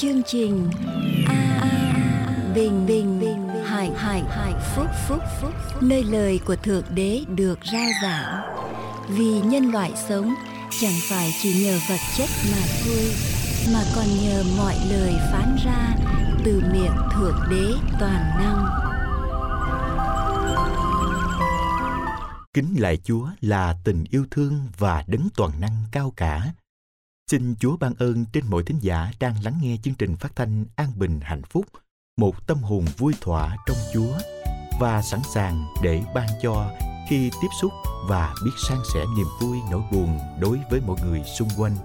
chương trình. A bình bình bình hải hải hải phúc phúc phúc nơi lời của thượng đế được rao giảng. Vì nhân loại sống, chẳng phải chỉ nhờ vật chất mà thôi, mà còn nhờ mọi lời phán ra từ miệng thượng đế toàn năng. Kính lạy Chúa là tình yêu thương và đấng toàn năng cao cả. Xin Chúa ban ơn trên mỗi thính giả đang lắng nghe chương trình phát thanh An Bình Hạnh Phúc, một tâm hồn vui thỏa trong Chúa và sẵn sàng để ban cho khi tiếp xúc và biết san sẻ niềm vui nỗi buồn đối với mọi người xung quanh.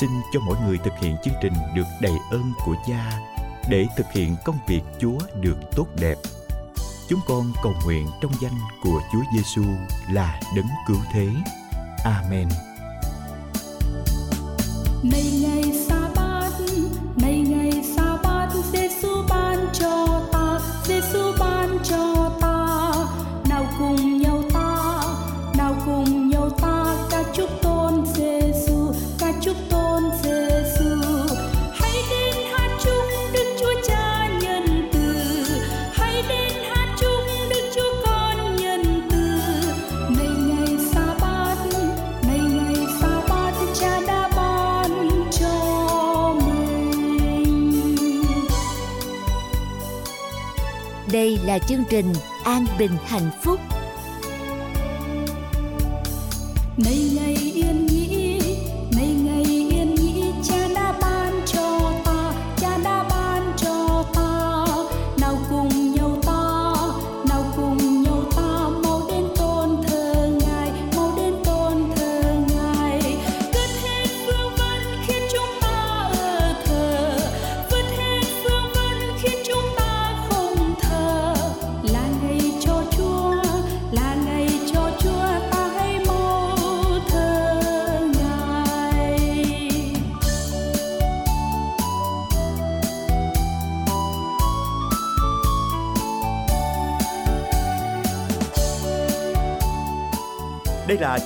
Xin cho mỗi người thực hiện chương trình được đầy ơn của Cha để thực hiện công việc Chúa được tốt đẹp Chúng con cầu nguyện trong danh của Chúa Giêsu là đấng cứu thế. Amen. Này ngày đây là chương trình an bình hạnh phúc. Đây là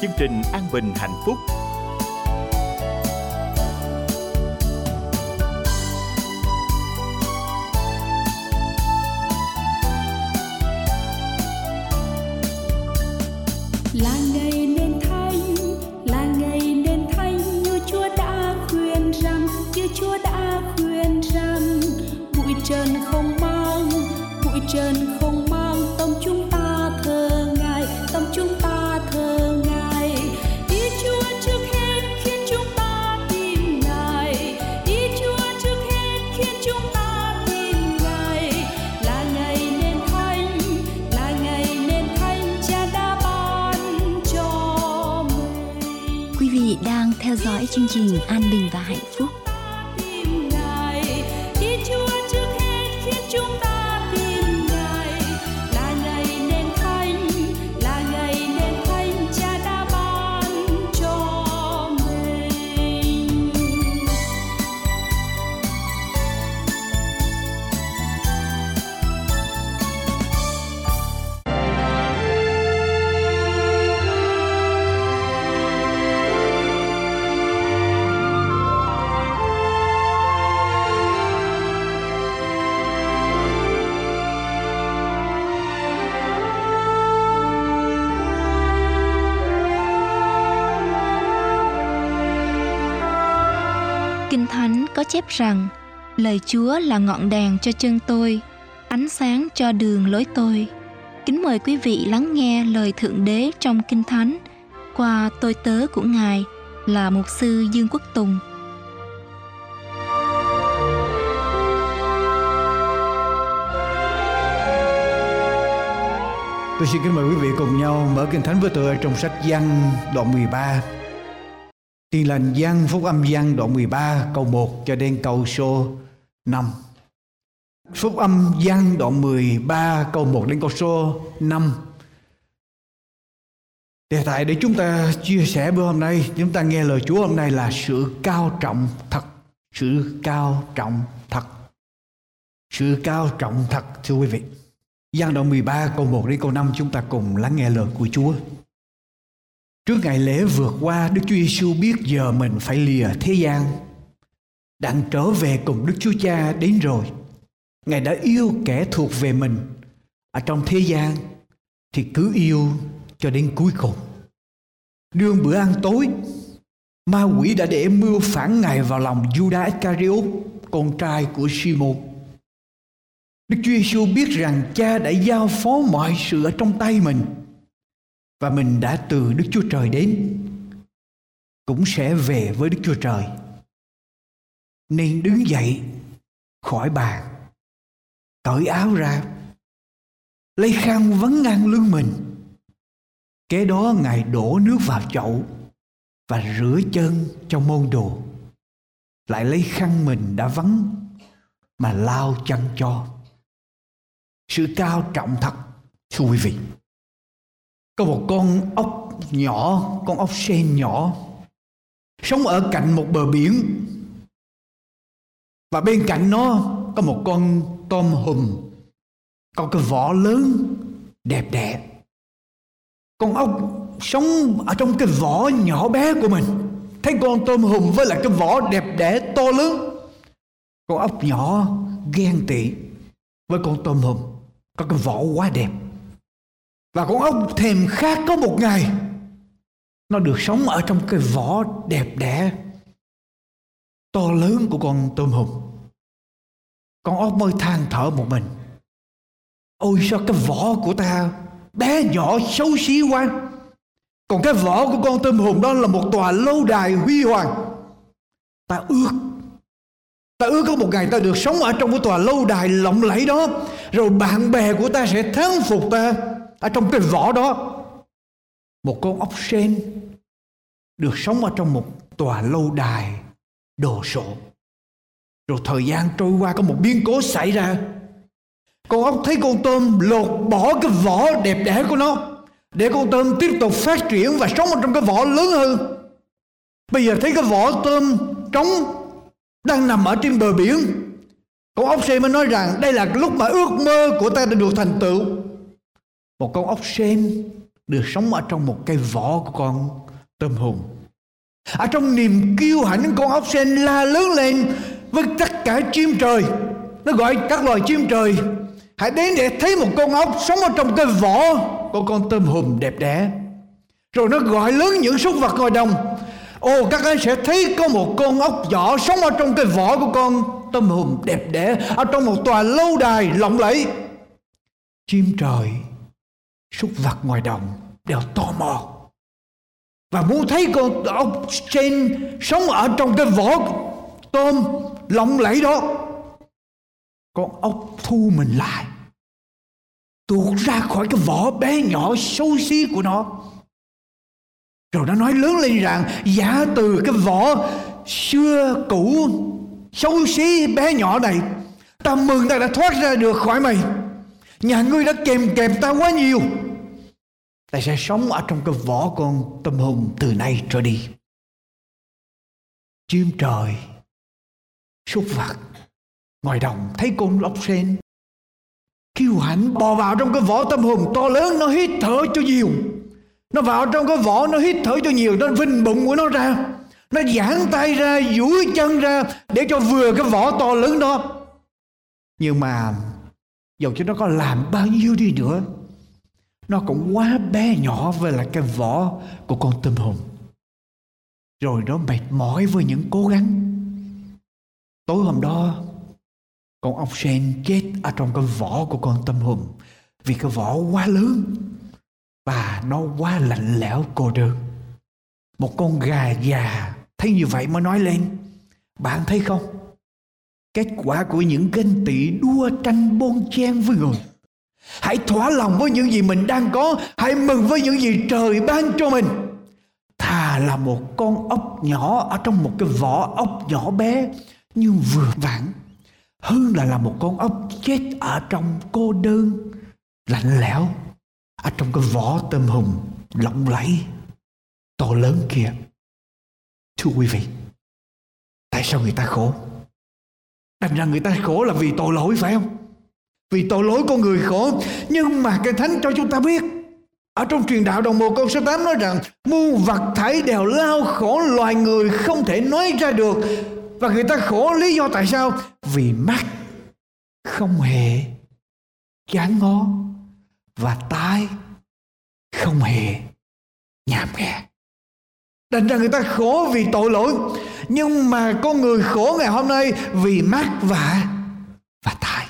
chương trình An Bình Hạnh Phúc. Có chép rằng lời Chúa là ngọn đèn cho chân tôi, ánh sáng cho đường lối tôi. Kính mời quý vị lắng nghe lời Thượng Đế trong Kinh Thánh qua tôi tớ của Ngài là Mục sư Dương Quốc Tùng. Tôi xin kính mời quý vị cùng nhau mở Kinh Thánh với tôi trong sách Giăng đoạn 13. Tin lành Giăng phúc âm Giăng đoạn 13 câu 1 cho đến câu số 5. Phúc âm Giăng đoạn 13 câu 1 đến câu số 5. Đề tài để chúng ta chia sẻ bữa hôm nay, chúng ta nghe lời Chúa hôm nay là sự cao trọng thật. Sự cao trọng thật. Sự cao trọng thật thưa quý vị. Giăng đoạn 13 câu 1 đến câu 5 chúng ta cùng lắng nghe lời của Chúa. Trước ngày lễ vượt qua, Đức Chúa Giêsu biết giờ mình phải lìa thế gian. đang trở về cùng Đức Chúa Cha đến rồi. Ngài đã yêu kẻ thuộc về mình ở trong thế gian thì cứ yêu cho đến cuối cùng. Đương bữa ăn tối, ma quỷ đã để mưu phản Ngài vào lòng Judas Iscariot, con trai của Simon. Đức Chúa Giêsu biết rằng cha đã giao phó mọi sự ở trong tay mình và mình đã từ Đức Chúa Trời đến cũng sẽ về với Đức Chúa Trời. Nên đứng dậy khỏi bàn, cởi áo ra, lấy khăn vấn ngang lưng mình. Kế đó Ngài đổ nước vào chậu và rửa chân cho môn đồ. Lại lấy khăn mình đã vắng mà lao chân cho. Sự cao trọng thật, thưa quý vị. Có một con ốc nhỏ, con ốc sen nhỏ sống ở cạnh một bờ biển. Và bên cạnh nó có một con tôm hùm có cái vỏ lớn đẹp đẽ. Con ốc sống ở trong cái vỏ nhỏ bé của mình. Thấy con tôm hùm với lại cái vỏ đẹp đẽ to lớn. Con ốc nhỏ ghen tị với con tôm hùm có cái vỏ quá đẹp và con ốc thèm khát có một ngày, nó được sống ở trong cái vỏ đẹp đẽ, to lớn của con tôm hùm. Con ốc mới than thở một mình. Ôi sao cái vỏ của ta bé nhỏ, xấu xí quá. Còn cái vỏ của con tôm hùm đó là một tòa lâu đài huy hoàng. Ta ước ta ước có một ngày ta được sống ở trong cái tòa lâu đài lộng lẫy đó. Rồi bạn bè của ta sẽ thắng phục ta ở trong cái vỏ đó, một con ốc sên được sống ở trong một tòa lâu đài đồ sộ. Rồi thời gian trôi qua, có một biến cố xảy ra. Con ốc thấy con tôm lột bỏ cái vỏ đẹp đẽ của nó, để con tôm tiếp tục phát triển và sống ở trong cái vỏ lớn hơn. Bây giờ thấy cái vỏ tôm trống đang nằm ở trên bờ biển. Con ốc sên mới nói rằng đây là lúc mà ước mơ của ta đã được thành tựu. Một con ốc sen được sống ở trong một cái vỏ của con tôm hùm. Ở trong niềm kiêu hãnh con ốc sen la lớn lên với tất cả chim trời. Nó gọi các loài chim trời hãy đến để thấy một con ốc sống ở trong cái vỏ của con tôm hùm đẹp đẽ. Rồi nó gọi lớn những súc vật ngoài đồng. Ồ các anh sẽ thấy có một con ốc nhỏ sống ở trong cái vỏ của con tôm hùm đẹp đẽ ở trong một tòa lâu đài lộng lẫy. Chim trời, súc vật ngoài đồng đều tò mò. Và muốn thấy con ốc trên sống ở trong cái vỏ tôm lộng lẫy đó con ốc thu mình lại, tuột ra khỏi cái vỏ bé nhỏ xấu xí của nó. Rồi nó nói lớn lên rằng giả từ cái vỏ xưa cũ, xấu xí bé nhỏ này, ta mừng ta đã thoát ra được khỏi mày. Nhà ngươi đã kèm kèm ta quá nhiều ta sẽ sống ở trong cái vỏ con tâm hồn từ nay trở đi. Chim trời, súc vật, ngoài đồng thấy con ốc sen. Kiêu hãnh bò vào trong cái vỏ tâm hồn to lớn, nó hít thở cho nhiều. Nó vào trong cái vỏ, nó hít thở cho nhiều, nó vinh bụng của nó ra. Nó giãn tay ra, duỗi chân ra để cho vừa cái vỏ to lớn đó. Nhưng mà dầu cho nó có làm bao nhiêu đi nữa nó cũng quá bé nhỏ với lại cái vỏ của con tôm hùm. Rồi nó mệt mỏi với những cố gắng. Tối hôm đó, con ốc sen chết ở trong cái vỏ của con tôm hùm vì cái vỏ quá lớn và nó quá lạnh lẽo cô đơn. Một con gà già thấy như vậy mới nói lên, bạn thấy không? Kết quả của những ganh tị đua tranh bon chen với người Hãy thỏa lòng với những gì mình đang có. Hãy mừng với những gì trời ban cho mình. Thà là một con ốc nhỏ Ở trong một cái vỏ ốc nhỏ bé Nhưng vừa vặn, Hơn là là một con ốc chết Ở trong cô đơn, Lạnh lẽo, Ở trong cái vỏ tôm hùm lộng lẫy, To lớn kia. Thưa quý vị, Tại sao người ta khổ? Thành ra người ta khổ là vì tội lỗi, phải không? Vì tội lỗi con người khổ. Nhưng mà cái thánh cho chúng ta biết, ở trong truyền đạo đồng một câu số 8 nói rằng muôn vật thảy đều lao khổ loài người không thể nói ra được. Và người ta khổ, lý do tại sao? Vì mắt không hề chán ngó và tai không hề nhàm nghe. Đành ra người ta khổ vì tội lỗi, Nhưng mà con người khổ ngày hôm nay Vì mắt và và tai.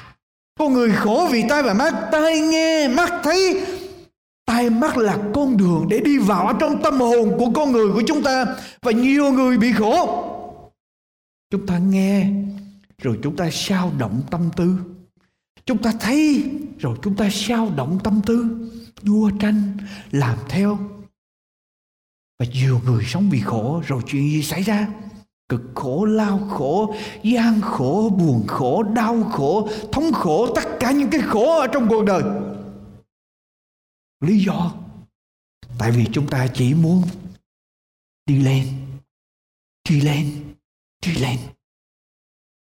Con người khổ vì tai và mắt Tai nghe, mắt thấy Tai mắt là con đường để đi vào trong tâm hồn của con người của chúng ta Và nhiều người bị khổ. Chúng ta nghe Rồi chúng ta sao động tâm tư. Chúng ta thấy Rồi chúng ta sao động tâm tư. Đua tranh Làm theo. Và nhiều người sống vì khổ rồi chuyện gì xảy ra? Cực khổ, lao khổ, gian khổ, buồn khổ, đau khổ, thống khổ, tất cả những cái khổ ở trong cuộc đời. Lý do Tại vì chúng ta chỉ muốn đi lên, đi lên, đi lên.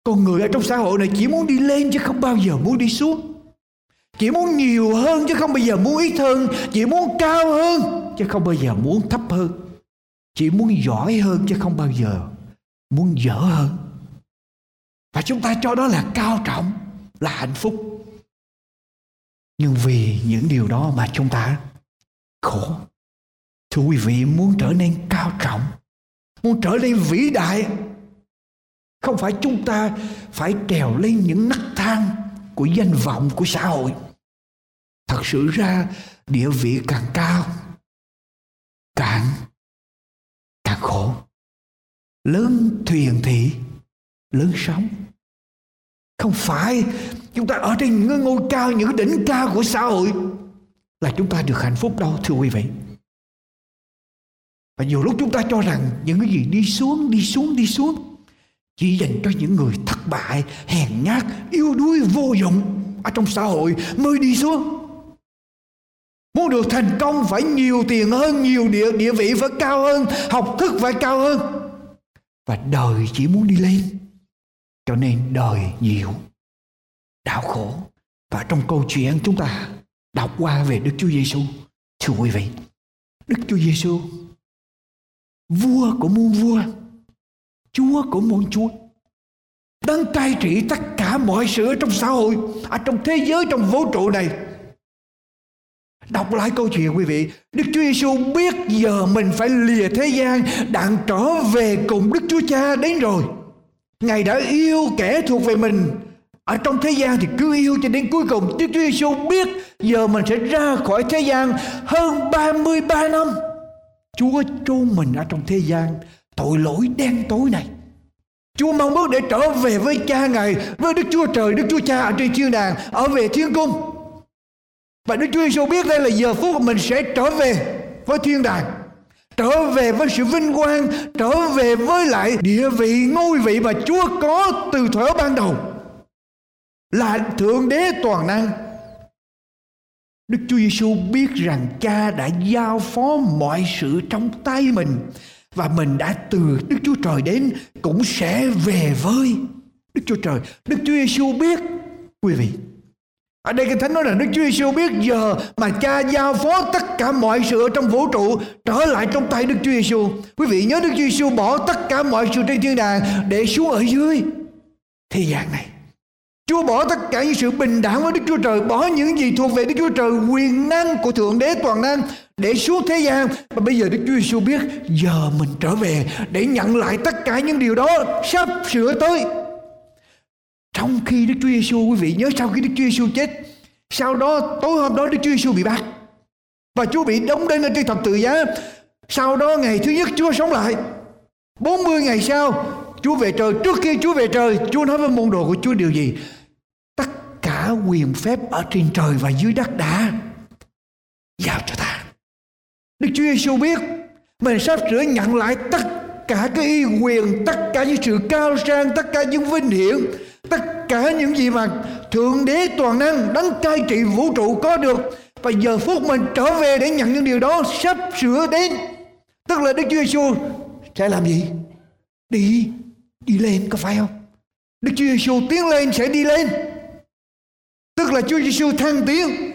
Con người ở trong xã hội này chỉ muốn đi lên chứ không bao giờ muốn đi xuống. Chỉ muốn nhiều hơn chứ không bao giờ muốn ít hơn Chỉ muốn cao hơn chứ không bao giờ muốn thấp hơn Chỉ muốn giỏi hơn chứ không bao giờ muốn dở hơn. Và chúng ta cho đó là cao trọng, Là hạnh phúc. Nhưng vì những điều đó mà chúng ta khổ. Thưa quý vị, muốn trở nên cao trọng, Muốn trở nên vĩ đại, Không phải chúng ta phải trèo lên những nấc thang của danh vọng của xã hội. Thật sự ra, địa vị càng cao, càng càng khổ lớn thuyền thị lớn sóng. Không phải chúng ta ở trên những ngôi cao những đỉnh cao của xã hội là chúng ta được hạnh phúc đâu thưa quý vị. Và nhiều lúc chúng ta cho rằng những cái gì đi xuống đi xuống đi xuống chỉ dành cho những người thất bại hèn nhát yếu đuối vô dụng ở trong xã hội mới đi xuống. Muốn được thành công phải nhiều tiền hơn, nhiều địa, địa vị phải cao hơn, học thức phải cao hơn. Và đời chỉ muốn đi lên. Cho nên đời nhiều, đau khổ. Và trong câu chuyện chúng ta đọc qua về Đức Chúa Giêsu, thưa quý vị, Đức Chúa Giêsu vua của muôn vua, Chúa của muôn chúa, đang cai trị tất cả mọi sự ở trong xã hội, ở trong thế giới, trong vũ trụ này Đọc lại câu chuyện quý vị. Đức Chúa Giêsu biết giờ mình phải lìa thế gian Đặng trở về cùng Đức Chúa Cha đến rồi. Ngài đã yêu kẻ thuộc về mình. Ở trong thế gian thì cứ yêu cho đến cuối cùng. Đức Chúa Giêsu biết giờ mình sẽ ra khỏi thế gian hơn 33 năm. Chúa chôn mình ở trong thế gian. Tội lỗi đen tối này. Chúa mong ước để trở về với cha Ngài Với Đức Chúa Trời, Đức Chúa Cha ở trên thiên đàng Ở về thiên cung và Đức Chúa Giêsu biết đây là giờ phút mình sẽ trở về với thiên đàng, trở về với sự vinh quang, trở về với lại địa vị, ngôi vị mà Chúa có từ thuở ban đầu là thượng đế toàn năng Đức Chúa Giêsu biết rằng Cha đã giao phó mọi sự trong tay mình và mình đã từ Đức Chúa Trời đến cũng sẽ về với Đức Chúa Trời. Đức Chúa Giêsu biết, quý vị ở đây Kinh Thánh nói là Đức Chúa Giêsu biết giờ mà cha giao phó tất cả mọi sự ở trong vũ trụ trở lại trong tay Đức Chúa Giêsu. Quý vị nhớ Đức Chúa Giêsu bỏ tất cả mọi sự trên thiên đàng để xuống ở dưới thế gian này. Chúa bỏ tất cả những sự bình đẳng với Đức Chúa Trời, bỏ những gì thuộc về Đức Chúa Trời, quyền năng của Thượng Đế toàn năng để xuống thế gian. Và bây giờ Đức Chúa Giêsu biết giờ mình trở về để nhận lại tất cả những điều đó sắp sửa tới. Trong khi Đức Chúa Giêsu quý vị nhớ sau khi Đức Chúa Giêsu chết, sau đó tối hôm đó Đức Chúa Giêsu bị bắt và Chúa bị đóng đinh lên trên thập tự giá. Sau đó ngày thứ nhất Chúa sống lại. 40 ngày sau Chúa về trời Trước khi Chúa về trời Chúa nói với môn đồ của Chúa điều gì Tất cả quyền phép ở trên trời và dưới đất đã Giao cho ta Đức Chúa Giêsu biết Mình sắp sửa nhận lại tất cả cái y quyền Tất cả những sự cao sang Tất cả những vinh hiển tất cả những gì mà thượng đế toàn năng đấng cai trị vũ trụ có được, và giờ phút mình trở về để nhận những điều đó, sắp sửa đến. Tức là đức chúa giêsu sẽ làm gì? Đi đi lên, có phải không? Đức chúa giêsu tiến lên sẽ đi lên. Tức là chúa giêsu thăng tiến.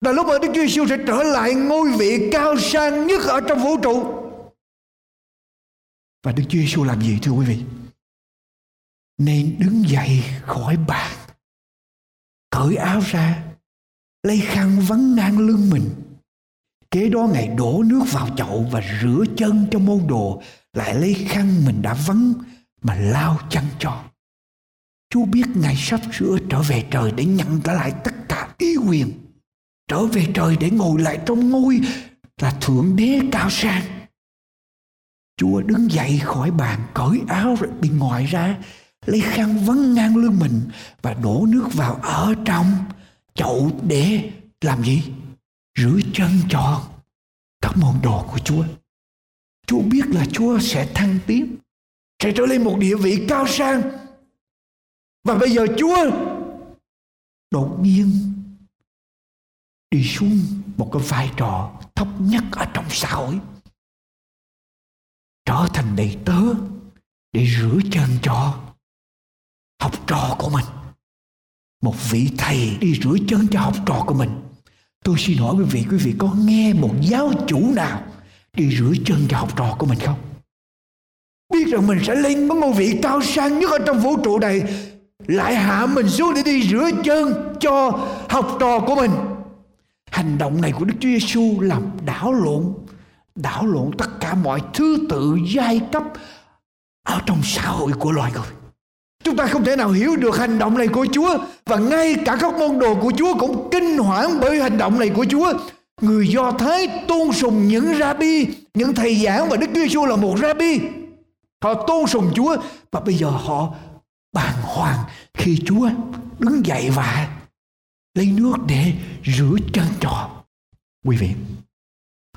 Là lúc mà Đức Chúa Giêsu sẽ trở lại ngôi vị cao sang nhất ở trong vũ trụ. Và Đức Chúa Giêsu làm gì, thưa quý vị? Nên đứng dậy khỏi bàn, cởi áo ra, lấy khăn vắn ngang lưng mình kế đó ngài đổ nước vào chậu và rửa chân cho môn đồ, lại lấy khăn mình đã vắn mà lao chân cho Chúa biết Ngài sắp sửa trở về trời để nhận trở lại tất cả ý quyền. Trở về trời để ngồi lại trong ngôi là Thượng Đế cao sang. Chúa đứng dậy khỏi bàn, cởi áo rồi bị ngoài ra lấy khăn vấn ngang lưng mình và đổ nước vào ở trong chậu để làm gì? Rửa chân cho các môn đồ của Chúa. Chúa biết là Chúa sẽ thăng tiến, sẽ trở lên một địa vị cao sang và bây giờ Chúa đột nhiên đi xuống một cái vai trò thấp nhất ở trong xã hội. Trở thành đầy tớ để rửa chân cho học trò của mình. Một vị thầy đi rửa chân cho học trò của mình. Tôi xin hỏi quý vị, quý vị có nghe một giáo chủ nào đi rửa chân cho học trò của mình không? Biết rằng mình sẽ lên một ngôi vị cao sang nhất ở trong vũ trụ này lại hạ mình xuống để đi rửa chân cho học trò của mình hành động này của Đức Chúa Giêsu làm đảo lộn đảo lộn tất cả mọi thứ tự giai cấp ở trong xã hội của loài người chúng ta không thể nào hiểu được hành động này của Chúa. Và ngay cả các môn đồ của Chúa cũng kinh hoảng bởi hành động này của Chúa. Người Do Thái tôn sùng những rabbi những thầy giảng và Đức Chúa Giêsu là một rabbi. Họ tôn sùng Chúa và bây giờ họ bàng hoàng khi Chúa đứng dậy và lấy nước để rửa chân trò. Quý vị,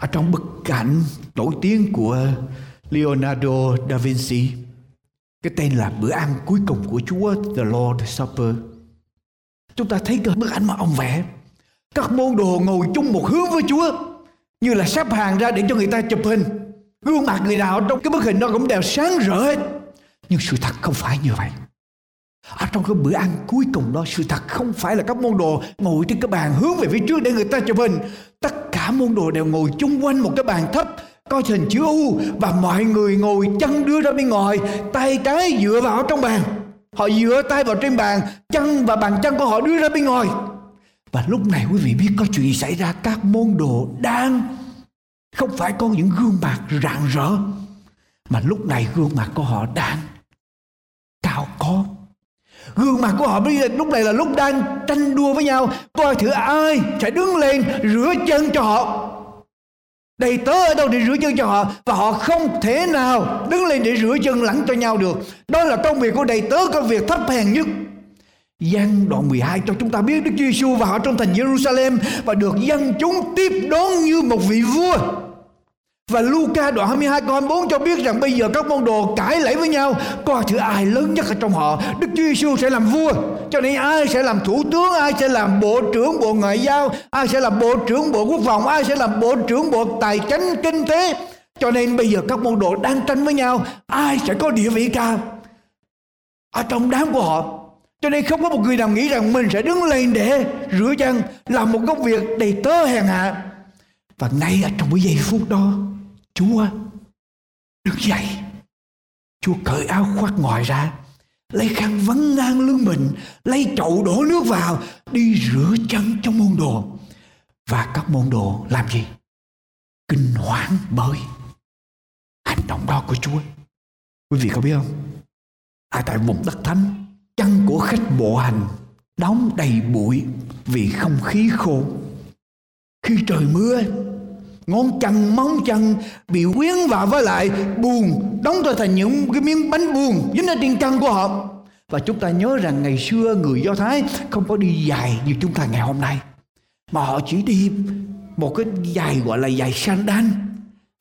ở trong bức cảnh nổi tiếng của Leonardo da Vinci, cái tên là bữa ăn cuối cùng của Chúa, The Lord Supper. Chúng ta thấy cái bức ảnh mà ông vẽ, các môn đồ ngồi chung một hướng với Chúa, như là sắp hàng ra để cho người ta chụp hình. Gương mặt người nào trong cái bức hình đó cũng đều sáng rỡ hết. Nhưng sự thật không phải như vậy. ở trong cái bữa ăn cuối cùng đó sự thật không phải là các môn đồ ngồi trên cái bàn hướng về phía trước để người ta chụp hình tất cả môn đồ đều ngồi chung quanh một cái bàn thấp có hình chữ U và mọi người ngồi chân đưa ra bên ngoài, tay trái dựa vào trong bàn. Họ dựa tay vào trên bàn chân và bàn chân của họ đưa ra bên ngoài. Và lúc này quý vị biết có chuyện xảy ra, các môn đồ đang không phải có những gương mặt rạng rỡ, mà lúc này gương mặt của họ đang cao có. Gương mặt của họ bây giờ lúc này là lúc đang tranh đua với nhau, Coi thử ai sẽ đứng lên rửa chân cho họ. Đầy tớ ở đâu để rửa chân cho họ, Và họ không thể nào đứng lên để rửa chân lẫn cho nhau được. Đó là công việc của đầy tớ, Công việc thấp hèn nhất. Giăng đoạn 12 cho chúng ta biết Đức Giêsu vào trong thành Jerusalem Và được dân chúng tiếp đón như một vị vua và Luca đoạn 22 câu 24 cho biết rằng bây giờ các môn đồ cãi lẫy với nhau. Coi thử ai lớn nhất ở trong họ? Đức Chúa Giêsu sẽ làm vua. Cho nên ai sẽ làm thủ tướng? Ai sẽ làm bộ trưởng bộ ngoại giao? Ai sẽ làm bộ trưởng bộ quốc phòng? Ai sẽ làm bộ trưởng bộ tài chính, kinh tế? Cho nên bây giờ các môn đồ đang tranh với nhau. Ai sẽ có địa vị cao? Ở trong đám của họ. Cho nên không có một người nào nghĩ rằng mình sẽ đứng lên để rửa chân làm một công việc đầy tớ hèn hạ. Và ngay ở trong cái giây phút đó Chúa đứng dậy. Chúa cởi áo khoác ngoài ra, lấy khăn vấn ngang lưng mình, lấy chậu đổ nước vào, đi rửa chân cho môn đồ. Và các môn đồ làm gì? Kinh hoảng bởi hành động đó của Chúa. Quý vị có biết không? Ở tại vùng đất thánh, chân của khách bộ hành đóng đầy bụi vì không khí khô. Khi trời mưa, ngón chân móng chân bị quyến vào với lại buồn, đóng trở thành những cái miếng bánh buồn dính ở trên chân của họ. Và chúng ta nhớ rằng ngày xưa người do thái không có đi dài như chúng ta ngày hôm nay, mà họ chỉ đi một cái giày gọi là giày sandal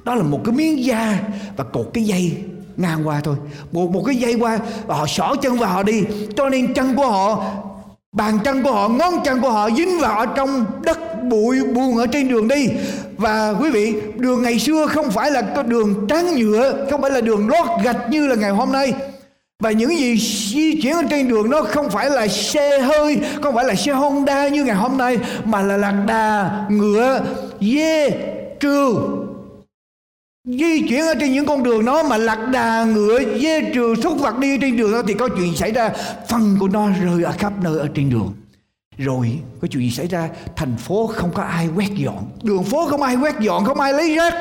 đó là một cái miếng da và cột cái dây ngang qua thôi. Một một cái dây qua và họ xỏ chân vào họ đi. Cho nên chân của họ, bàn chân của họ, ngón chân của họ dính vào ở trong đất bụi buồn ở trên đường đi. Và quý vị, đường ngày xưa không phải là có đường trắng nhựa, không phải là đường lót gạch như là ngày hôm nay. Và những gì di chuyển ở trên đường nó không phải là xe hơi, không phải là xe Honda như ngày hôm nay, mà là lạc đà, ngựa, dê, trừ. Di chuyển ở trên những con đường nó mà lạc đà, ngựa, dê, trừ, súc vật đi trên đường đó thì có chuyện xảy ra. Phần của nó rơi ở khắp nơi ở trên đường rồi, có chuyện gì xảy ra, thành phố không có ai quét dọn. Đường phố không ai quét dọn, không ai lấy rác.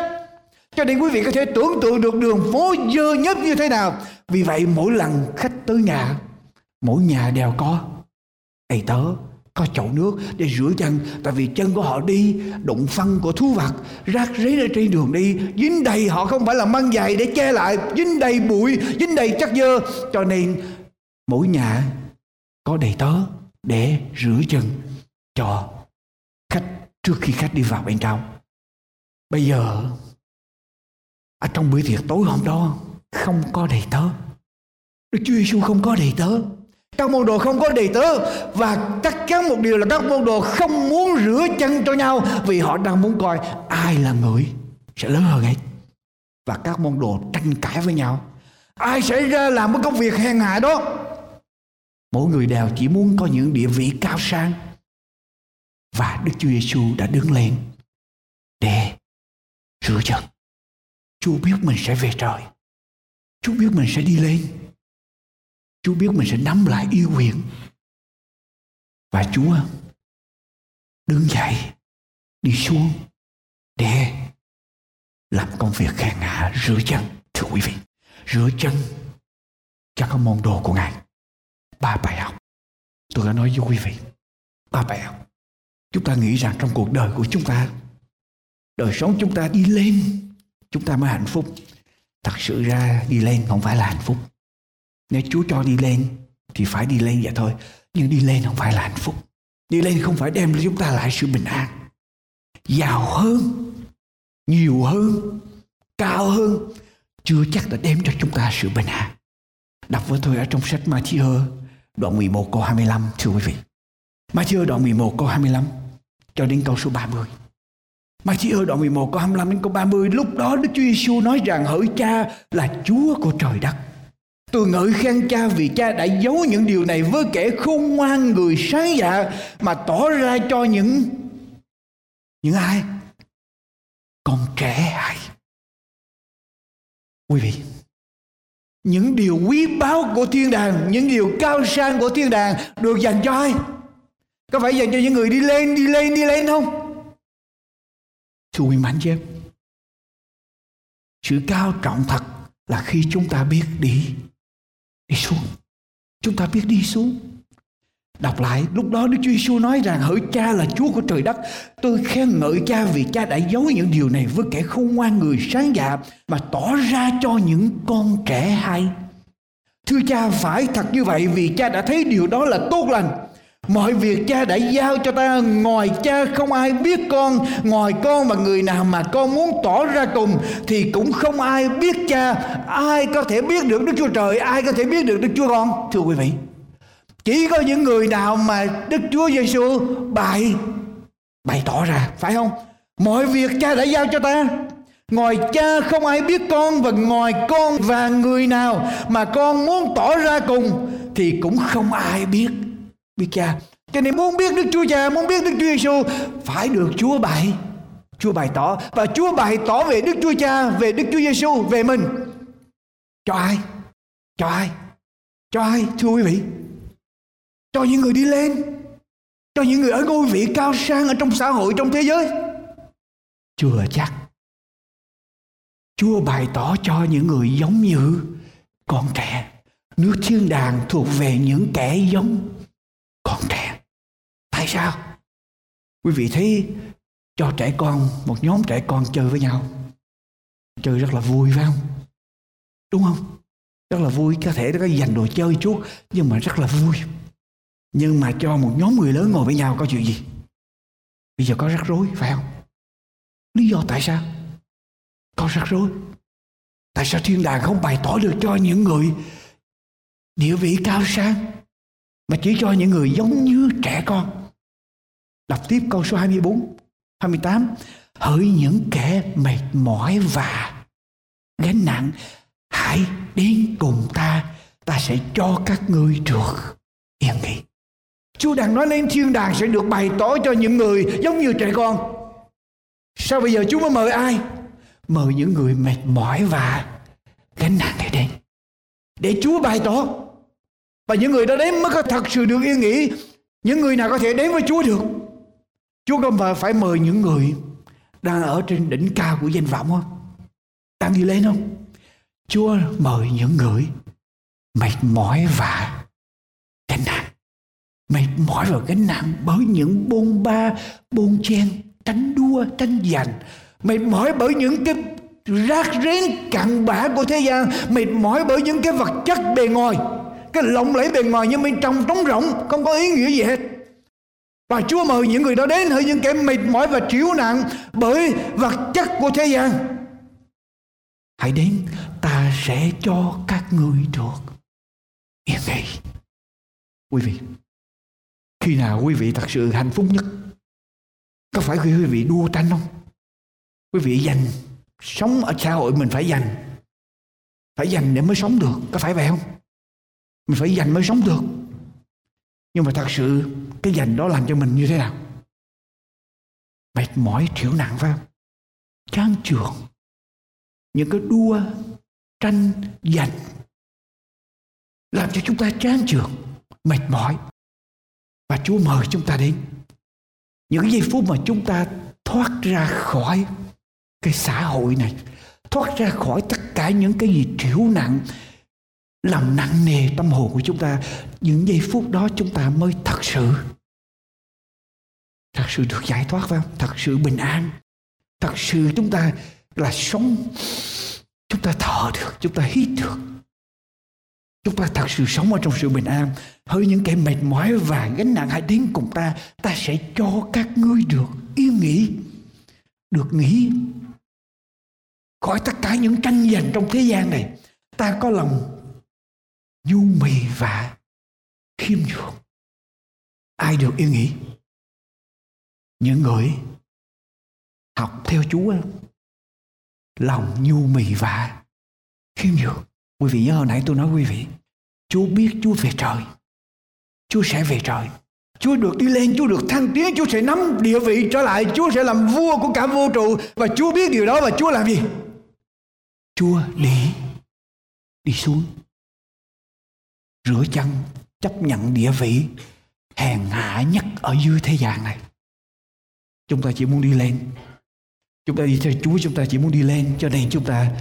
Cho nên quý vị có thể tưởng tượng được đường phố dơ nhất như thế nào. Vì vậy, mỗi lần khách tới nhà, mỗi nhà đều có đầy tớ, có chậu nước để rửa chân tại vì chân của họ đi, đụng phân của thú vật rác rấy ở trên đường đi. Dính đầy họ không phải là mang giày để che lại, dính đầy bụi, dính đầy chất dơ. Cho nên, mỗi nhà có đầy tớ để rửa chân cho khách trước khi khách đi vào bên trong. Bây giờ, ở trong bữa tiệc tối hôm đó, không có đầy tớ. Đức Chúa Giêsu không có đầy tớ. Các môn đồ không có đầy tớ. Và chắc chắn một điều là các môn đồ không muốn rửa chân cho nhau vì họ đang muốn coi ai là người sẽ lớn hơn ấy. Và các môn đồ tranh cãi với nhau. Ai sẽ ra làm cái công việc hèn hạ đó? Mỗi người đều chỉ muốn có những địa vị cao sang và Đức Chúa Giêsu đã đứng lên để rửa chân. Chúa biết mình sẽ về trời. Chúa biết mình sẽ đi lên. Chúa biết mình sẽ nắm lại yêu quyền. Và Chúa đứng dậy, đi xuống để làm công việc khen ngạ rửa chân thưa quý vị, rửa chân cho các môn đồ của ngài ba bài học. Tôi đã nói với quý vị, ba bài học. Chúng ta nghĩ rằng trong cuộc đời của chúng ta, đời sống chúng ta đi lên, chúng ta mới hạnh phúc. Thật sự ra đi lên không phải là hạnh phúc. Nếu chúa cho đi lên thì phải đi lên vậy thôi, nhưng đi lên không phải là hạnh phúc. Đi lên không phải đem cho chúng ta lại sự bình an. Giàu hơn, nhiều hơn, cao hơn, chưa chắc đã đem cho chúng ta sự bình an. Đọc với tôi ở trong sách Matthew đoạn 11 câu 25 thưa quý vị Matthew đoạn 11 câu 25 cho đến câu số 30 Matthew đoạn 11 câu 25 đến câu 30 lúc đó Đức Chúa Giêsu nói rằng hỡi cha là Chúa của trời đất Tôi ngợi khen cha vì cha đã giấu những điều này với kẻ khôn ngoan người sáng dạ mà tỏ ra cho những những ai? Con trẻ ai? Quý vị, những điều quý báu của thiên đàng, những điều cao sang của thiên đàng được dành cho ai? Có phải dành cho những người đi lên đi lên đi lên không? Thưa quý mạnh chị em sự cao trọng thật là khi chúng ta biết đi đi xuống. Chúng ta biết đi xuống. Đọc lại, lúc đó Đức Chúa Giêsu nói rằng hỡi cha là Chúa của trời đất. Tôi khen ngợi cha vì cha đã giấu những điều này với kẻ khôn ngoan người sáng dạ mà tỏ ra cho những con trẻ hay. Thưa cha phải thật như vậy vì cha đã thấy điều đó là tốt lành. Mọi việc cha đã giao cho ta Ngoài cha không ai biết con Ngoài con và người nào mà con muốn tỏ ra cùng Thì cũng không ai biết cha Ai có thể biết được Đức Chúa Trời Ai có thể biết được Đức Chúa Con Thưa quý vị chỉ có những người nào mà Đức Chúa Giêsu bày bày tỏ ra phải không? Mọi việc cha đã giao cho ta. Ngoài cha không ai biết con và ngoài con và người nào mà con muốn tỏ ra cùng thì cũng không ai biết biết cha. Cho nên muốn biết Đức Chúa Cha, muốn biết Đức Chúa Giêsu phải được Chúa bày. Chúa bày tỏ và Chúa bày tỏ về Đức Chúa Cha, về Đức Chúa Giêsu, về mình. Cho ai? Cho ai? Cho ai? Thưa quý vị, cho những người đi lên cho những người ở ngôi vị cao sang ở trong xã hội trong thế giới chưa chắc Chúa bày tỏ cho những người giống như con trẻ. Nước thiên đàng thuộc về những kẻ giống con trẻ. Tại sao? Quý vị thấy cho trẻ con, một nhóm trẻ con chơi với nhau. Chơi rất là vui phải không? Đúng không? Rất là vui, có thể nó có dành đồ chơi chút, nhưng mà rất là vui nhưng mà cho một nhóm người lớn ngồi với nhau có chuyện gì? Bây giờ có rắc rối, phải không? Lý do tại sao? Có rắc rối. Tại sao thiên đàng không bày tỏ được cho những người địa vị cao sang, mà chỉ cho những người giống như trẻ con? Đọc tiếp câu số 24 28 hỡi những kẻ mệt mỏi và gánh nặng, hãy đến cùng ta ta sẽ cho các ngươi được yên nghỉ. Chúa đang nói lên thiên đàng sẽ được bày tỏ cho những người giống như trẻ con. Sao bây giờ Chúa mới mời ai? mời những người mệt mỏi và gánh nặng để đến, để Chúa bày tỏ. Và những người đó đến mới có thật sự được yên nghỉ. Những người nào có thể đến với Chúa được. Chúa không phải mời những người đang ở trên đỉnh cao của danh vọng không? Đang đi lên không? Chúa mời những người mệt mỏi và mệt mỏi và gánh nặng bởi những bôn ba, bôn chen tranh đua tranh giành. Mệt mỏi bởi những cái rác rến cặn bã của thế gian. Mệt mỏi bởi những cái vật chất bề ngoài. Cái lộng lẫy bề ngoài nhưng bên trong trống rỗng, không có ý nghĩa gì hết. Và Chúa mời những người đó đến hỡi những kẻ mệt mỏi và chịu nặng bởi vật chất của thế gian. Hãy đến, ta sẽ cho các người được. Yên nghỉ quý vị khi nào quý vị thật sự hạnh phúc nhất? Có phải khi quý vị đua tranh không? Quý vị dành sống ở xã hội mình phải dành. Phải dành để mới sống được, có phải vậy không? Mình phải dành mới sống được. Nhưng mà thật sự, cái dành đó làm cho mình như thế nào? Mệt mỏi, thiểu nặng phải không? Chán trường những cái đua, tranh, giành làm cho chúng ta chán trường mệt mỏi và Chúa mời chúng ta đến. Những giây phút mà chúng ta thoát ra khỏi cái xã hội này, thoát ra khỏi tất cả những cái gì triểu nặng, làm nặng nề tâm hồn của chúng ta, những giây phút đó chúng ta mới thật sự thật sự được giải thoát phải không? Thật sự bình an. Thật sự chúng ta là sống, chúng ta thở được, chúng ta hít được chúng ta thật sự sống ở trong sự bình an. Hơi những kẻ mệt mỏi và gánh nặng hãy đến cùng ta. Ta sẽ cho các ngươi được yên nghỉ được nghỉ khỏi tất cả những tranh giành trong thế gian này. Ta có lòng nhu mì và khiêm nhường. Ai được yên nghỉ những người học theo Chúa, lòng nhu mì và khiêm nhường quý vị nhớ hồi nãy tôi nói quý vị Chúa biết Chúa về trời. Chúa sẽ về trời. Chúa được đi lên, Chúa được thăng tiến, Chúa sẽ nắm địa vị trở lại, Chúa sẽ làm vua của cả vũ trụ. Và Chúa biết điều đó và Chúa làm gì? Chúa đi đi xuống rửa chân chấp nhận địa vị hèn hạ nhất ở dưới thế gian này. Chúng ta chỉ muốn đi lên. Chúng ta đi theo Chúa chúng ta chỉ muốn đi lên. Cho nên chúng ta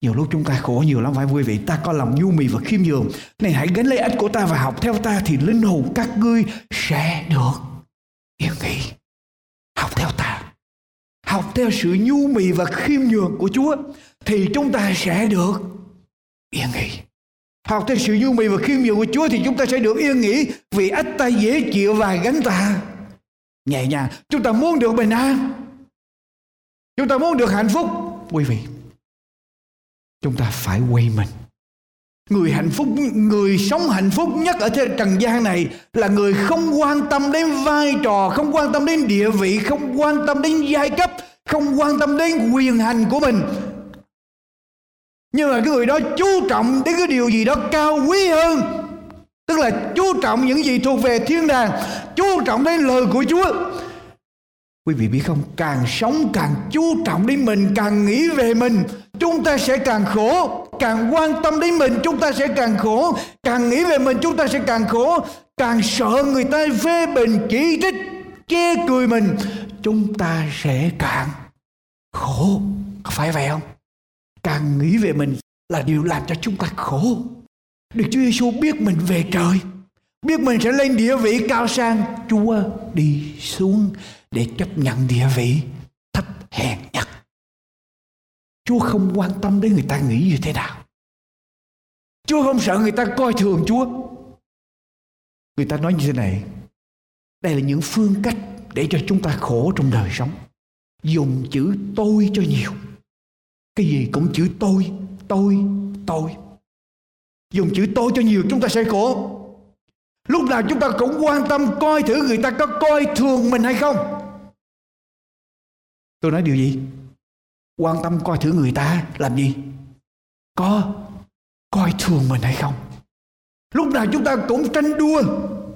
nhiều lúc chúng ta khổ nhiều lắm, phải vui vị ta có lòng nhu mì và khiêm nhường. Này, hãy gánh lấy ách của ta và học theo ta thì linh hồn các ngươi sẽ được yên nghỉ. Học theo ta. Học theo sự nhu mì và khiêm nhường của Chúa thì chúng ta sẽ được yên nghỉ. Học theo sự nhu mì và khiêm nhường của Chúa thì chúng ta sẽ được yên nghỉ vì ách ta dễ chịu và gánh ta. Nhẹ nhàng, chúng ta muốn được bình an. Chúng ta muốn được hạnh phúc. Quý vị chúng ta phải quay mình. Người hạnh phúc, người sống hạnh phúc nhất ở trên trần gian này là người không quan tâm đến vai trò, không quan tâm đến địa vị, không quan tâm đến giai cấp, không quan tâm đến quyền hành của mình. Nhưng mà cái người đó chú trọng đến cái điều gì đó cao quý hơn. Tức là chú trọng những gì thuộc về thiên đàng, chú trọng đến lời của chúa. Quý vị biết không? Càng sống càng chú trọng đến mình, càng nghĩ về mình chúng ta sẽ càng khổ, càng quan tâm đến mình, chúng ta sẽ càng khổ. Càng nghĩ về mình, chúng ta sẽ càng khổ. Càng sợ người ta phê bình, chỉ trích, chê cười mình, chúng ta sẽ càng khổ. Có phải vậy không? Càng nghĩ về mình là điều làm cho chúng ta khổ. Được Chúa Giêsu biết mình về trời, biết mình sẽ lên địa vị cao sang. Chúa đi xuống để chấp nhận địa vị thấp hèn nhất. Chúa không quan tâm đến người ta nghĩ như thế nào. Chúa không sợ người ta coi thường Chúa. Người ta nói như thế này Đây là những phương cách để cho chúng ta khổ trong đời sống. Dùng chữ tôi cho nhiều. Cái gì cũng chữ tôi, tôi, tôi. Dùng chữ tôi cho nhiều chúng ta sẽ khổ. Lúc nào chúng ta cũng quan tâm coi thử người ta có coi thường mình hay không. Tôi nói điều gì? Quan tâm coi thử người ta, làm gì? Có coi thường mình hay không? Lúc nào chúng ta cũng tranh đua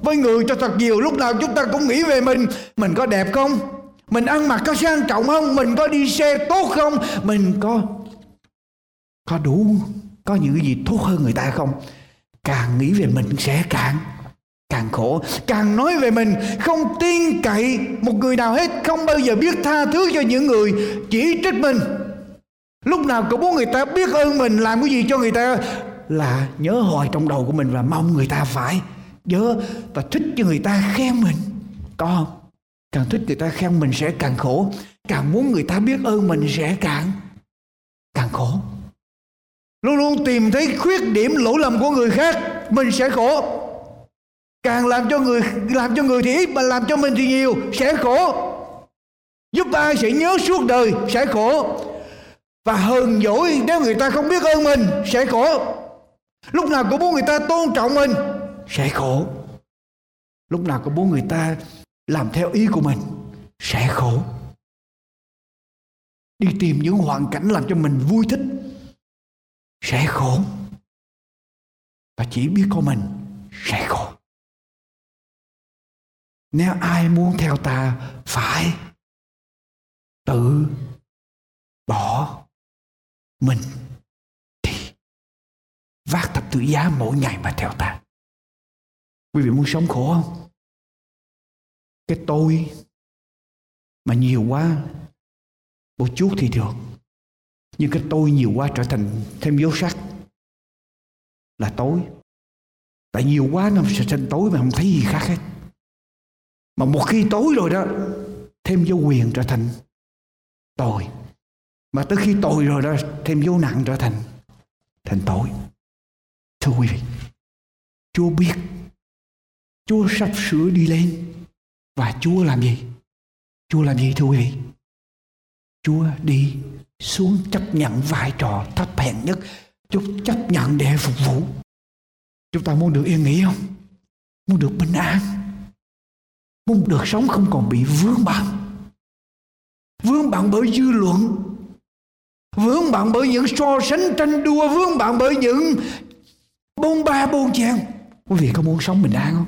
với người cho thật nhiều, Lúc nào chúng ta cũng nghĩ về mình Mình có đẹp không? mình ăn mặc có sang trọng không mình có đi xe tốt không mình có có đủ, có những gì tốt hơn người ta không càng nghĩ về mình sẽ càng càng khổ, càng nói về mình, không tin cậy một người nào hết, không bao giờ biết tha thứ cho những người chỉ trích mình. Lúc nào cũng muốn người ta biết ơn mình, làm cái gì cho người ta là nhớ hồi trong đầu của mình và mong người ta phải nhớ và thích cho người ta khen mình. Có không? Càng thích người ta khen mình sẽ càng khổ, càng muốn người ta biết ơn mình sẽ càng càng khổ. Luôn luôn tìm thấy khuyết điểm lỗi lầm của người khác, mình sẽ khổ càng làm cho người, làm cho người thì ít, mà làm cho mình thì nhiều, sẽ khổ. Giúp ai sẽ nhớ suốt đời, sẽ khổ. Và hờn dỗi nếu người ta không biết ơn mình, sẽ khổ. Lúc nào cũng muốn người ta tôn trọng mình, sẽ khổ. Lúc nào cũng muốn người ta làm theo ý của mình, sẽ khổ. Đi tìm những hoàn cảnh làm cho mình vui thích, sẽ khổ. Và chỉ biết có mình, sẽ khổ nếu ai muốn theo ta, phải tự bỏ mình thì vác thập tự giá mỗi ngày mà theo ta. Quý vị muốn sống khổ không? Cái tôi mà nhiều quá một chút thì được. Nhưng cái tôi nhiều quá trở thành thêm dấu sắc là tối. Tại nhiều quá nó sẽ thành tối mà không thấy gì khác hết mà một khi tối rồi đó, thêm vô quyền trở thành tội. Mà tới khi tội rồi đó, thêm vô nặng trở thành thành tội. Thưa quý vị, chúa biết, chúa sắp sửa đi lên. Và chúa làm gì? Chúa làm gì, thưa quý vị? Chúa đi xuống chấp nhận vai trò thấp hèn nhất. Chúa chấp nhận để phục vụ. Chúng ta muốn được yên nghỉ không? Muốn được bình an muốn được sống không còn bị vướng bận. Vướng bận bởi dư luận. Vướng bận bởi những so sánh tranh đua. Vướng bận bởi những bôn ba, bôn chen quý vị có muốn sống bình an không?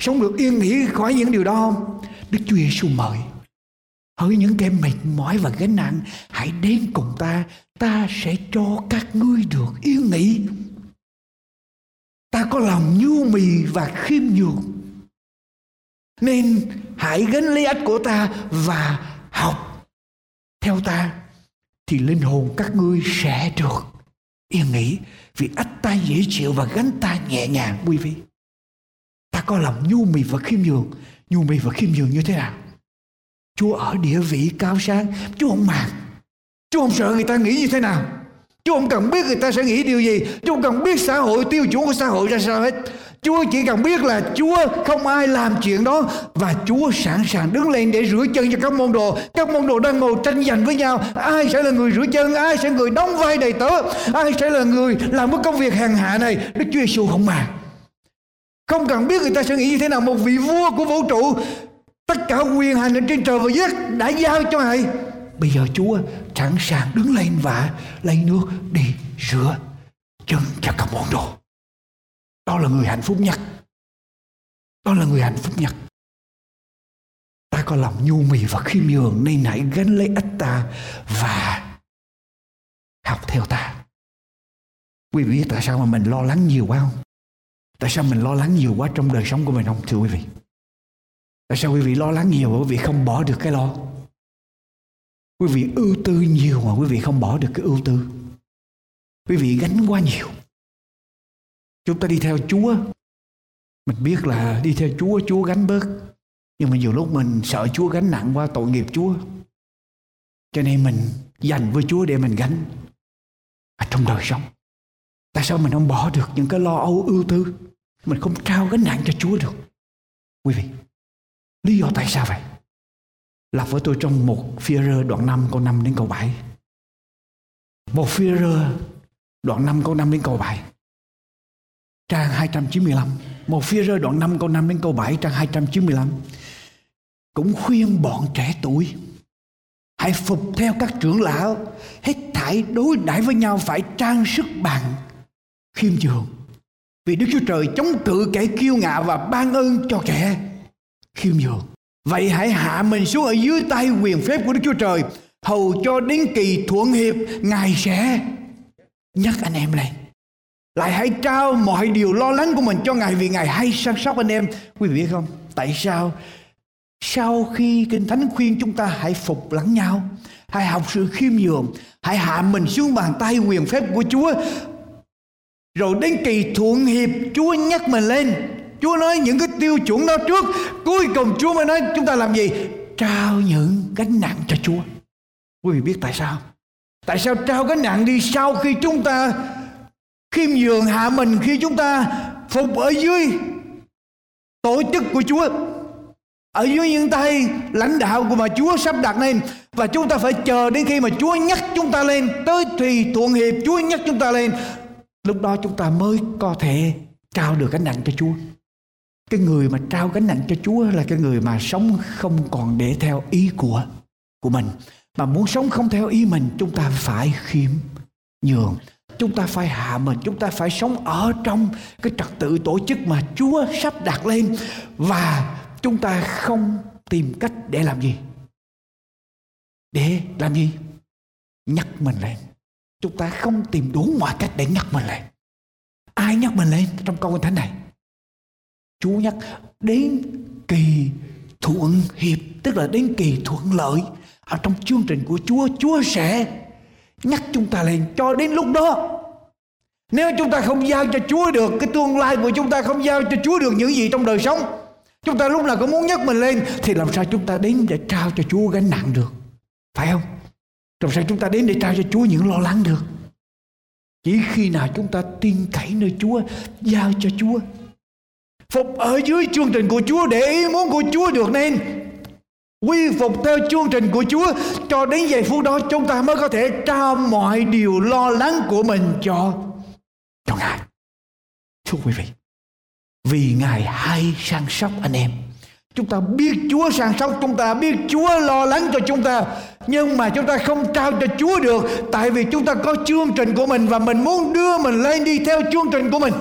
Sống được yên nghỉ khỏi những điều đó không? Đức chúa giêsu mời. Hỡi những kẻ mệt mỏi và gánh nặng, hãy đến cùng ta. Ta sẽ cho các ngươi được yên nghỉ. Ta có lòng nhu mì và khiêm nhường nên hãy gánh lấy ách của ta và học theo ta, thì linh hồn các ngươi sẽ được yên nghỉ vì ách ta dễ chịu và gánh ta nhẹ nhàng, quý vị. Ta có lòng nhu mì và khiêm nhường, nhu mì và khiêm nhường như thế nào? Chúa ở địa vị cao sang, chúa không màng, chúa không sợ người ta nghĩ như thế nào? Chúa không cần biết người ta sẽ nghĩ điều gì, chúa không cần biết xã hội, tiêu chuẩn của xã hội ra sao hết. Chúa chỉ cần biết là Chúa không ai làm chuyện đó và Chúa sẵn sàng đứng lên để rửa chân cho các môn đồ. Các môn đồ đang ngồi tranh giành với nhau. Ai sẽ là người rửa chân, ai sẽ người đóng vai đầy tớ, ai sẽ là người làm cái công việc hèn hạ này. Đức Chúa Giêsu không mà. Không cần biết người ta sẽ nghĩ như thế nào. Một vị vua của vũ trụ, tất cả quyền hành ở trên trời và dưới đã giao cho Ngài. Bây giờ Chúa sẵn sàng đứng lên và lấy nước đi rửa chân cho các môn đồ. Đó là người hạnh phúc nhất. Đó là người hạnh phúc nhất. Ta có lòng nhu mì và khiêm nhường nên hãy gánh lấy ích ta và học theo ta. Quý vị biết tại sao mà mình lo lắng nhiều quá không? Tại sao mình lo lắng nhiều quá trong đời sống của mình không, thưa quý vị? Tại sao quý vị lo lắng nhiều mà quý vị không bỏ được cái lo? Quý vị ưu tư nhiều mà quý vị không bỏ được cái ưu tư. Quý vị gánh quá nhiều. Chúng ta đi theo Chúa. Mình biết là đi theo Chúa, Chúa gánh bớt. Nhưng mà nhiều lúc mình sợ Chúa gánh nặng qua tội nghiệp Chúa. Cho nên mình dành với Chúa để mình gánh ở trong đời sống. Tại sao mình không bỏ được những cái lo âu ưu tư? Mình không trao gánh nặng cho Chúa được. Quý vị, lý do tại sao vậy? Lặp với tôi trong một phi rơ đoạn 5 câu 5 đến câu 7. Một phi rơ đoạn 5 câu 5 đến câu 7 trang 295 một phía rơi đoạn 5 câu 5 đến câu 7 trang 295 cũng khuyên bọn trẻ tuổi, hãy phục theo các trưởng lão, hết thảy đối đãi với nhau phải trang sức bằng khiêm nhường. Vì Đức Chúa Trời chống cự kẻ kiêu ngạo và ban ơn cho kẻ khiêm nhường. Vậy hãy hạ mình xuống ở dưới tay quyền phép của Đức Chúa Trời. Hầu cho đến kỳ thuận hiệp, Ngài sẽ nhắc anh em lên. Lại hãy trao mọi điều lo lắng của mình cho Ngài vì Ngài hay săn sóc anh em. Quý vị biết không? Tại sao? Sau khi Kinh Thánh khuyên chúng ta hãy phục lẫn nhau, hãy học sự khiêm nhường, hãy hạ mình xuống bàn tay quyền phép của Chúa. Rồi đến kỳ thuận hiệp Chúa nhắc mình lên. Chúa nói những cái tiêu chuẩn đó trước. Cuối cùng Chúa mới nói chúng ta làm gì? Trao những gánh nặng cho Chúa. Quý vị biết tại sao? Tại sao trao gánh nặng đi sau khi chúng ta khiêm nhường hạ mình khi chúng ta phục ở dưới tổ chức của Chúa. Ở dưới những tay lãnh đạo của mà Chúa sắp đặt lên. Và chúng ta phải chờ đến khi mà Chúa nhắc chúng ta lên, tới thì thuận hiệp Chúa nhắc chúng ta lên. Lúc đó chúng ta mới có thể trao được gánh nặng cho Chúa. Cái người mà trao gánh nặng cho Chúa là cái người mà sống không còn để theo ý của của mình. Mà muốn sống không theo ý mình, chúng ta phải khiêm nhường chúng ta phải hạ mình, chúng ta phải sống ở trong cái trật tự tổ chức mà Chúa sắp đặt lên. Và chúng ta không tìm cách để làm gì? Để làm gì? Nhắc mình lên. Chúng ta không tìm đủ mọi cách để nhắc mình lên. Ai nhắc mình lên trong câu thánh này? Chúa nhắc đến kỳ thuận hiệp, tức là đến kỳ thuận lợi. Ở trong chương trình của Chúa Chúa sẽ nhắc chúng ta lên, cho đến lúc đó. Nếu chúng ta không giao cho Chúa được, cái tương lai của chúng ta không giao cho Chúa được những gì trong đời sống. Chúng ta lúc nào cũng muốn nhấc mình lên, thì làm sao chúng ta đến để trao cho Chúa gánh nặng được? Phải không? Làm sao chúng ta đến để trao cho Chúa những lo lắng được? Chỉ khi nào chúng ta tin cậy nơi Chúa, giao cho Chúa. Phục ở dưới chương trình của Chúa để ý muốn của Chúa được nên quy phục theo chương trình của Chúa cho đến giây phút đó chúng ta mới có thể trao mọi điều lo lắng của mình cho cho Ngài. Thưa quý vị, vì Ngài hay săn sóc anh em. Chúng ta biết Chúa săn sóc chúng ta, biết Chúa lo lắng cho chúng ta. Nhưng mà chúng ta không trao cho Chúa được tại vì chúng ta có chương trình của mình và mình muốn đưa mình lên đi theo chương trình của mình.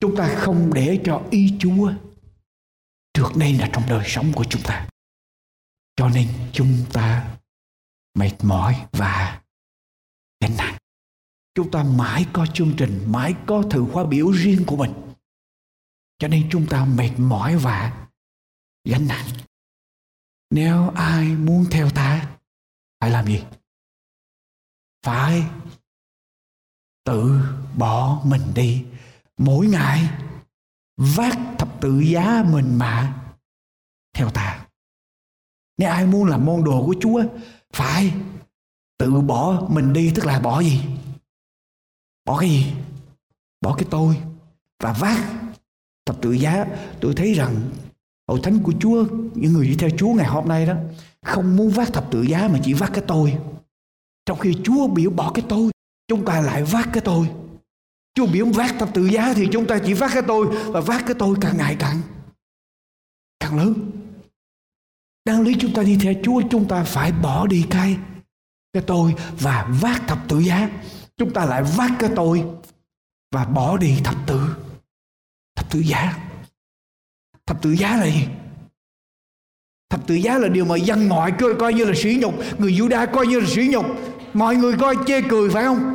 Chúng ta không để cho ý Chúa được nên là trong đời sống của chúng ta. Cho nên chúng ta mệt mỏi và gánh nặng. Chúng ta mãi có chương trình, mãi có thử khóa biểu riêng của mình. Cho nên chúng ta mệt mỏi và gánh nặng. Nếu ai muốn theo ta, phải làm gì? Phải tự bỏ mình đi mỗi ngày vác thập tự giá mình mà theo ta nếu ai muốn làm môn đồ của Chúa phải tự bỏ mình đi tức là bỏ gì? Bỏ cái gì? Bỏ cái tôi và vác thập tự giá. Tôi thấy rằng hội thánh của Chúa, những người đi theo Chúa ngày hôm nay đó không muốn vác thập tự giá mà chỉ vác cái tôi. Trong khi Chúa biểu bỏ cái tôi, chúng ta lại vác cái tôi. Chúa biểu vác thập tự giá thì chúng ta chỉ vác cái tôi và vác cái tôi càng ngày càng càng lớn. Đáng lý chúng ta đi theo Chúa chúng ta phải bỏ đi cái cái tôi và vác thập tự giá. Chúng ta lại vác cái tôi và bỏ đi thập tự thập tự giá. Thập tự giá là gì? Thập tự giá là điều mà dân ngoại coi, coi như là sỉ nhục, người Juda coi như là sỉ nhục, mọi người coi chê cười phải không?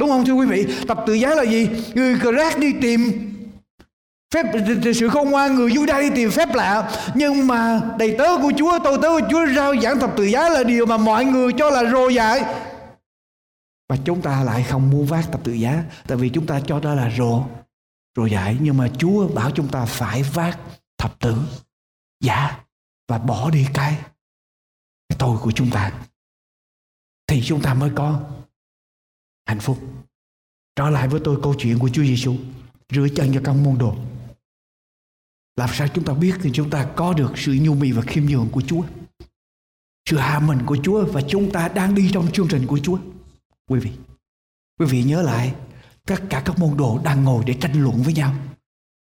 Đúng không thưa quý vị? Thập tự giá là gì? Người Crack đi tìm phép sự khôn ngoan người Juda đi tìm phép lạ. Nhưng mà đầy tớ của Chúa, tôi tớ của Chúa rao giảng thập tự giá là điều mà mọi người cho là rồ dại. Và chúng ta lại không mua vác thập tự giá, tại vì chúng ta cho đó là rồ rồ dại. Nhưng mà Chúa bảo chúng ta phải vác thập tự giá và bỏ đi cái cái tôi của chúng ta. Thì chúng ta mới có hạnh phúc. Trở lại với tôi câu chuyện của Chúa Giêsu rửa chân cho các môn đồ làm sao chúng ta biết thì chúng ta có được sự nhu mì và khiêm nhường của Chúa. Sự hạ mình của Chúa và chúng ta đang đi trong chương trình của Chúa. Quý vị, quý vị nhớ lại tất cả các môn đồ đang ngồi để tranh luận với nhau.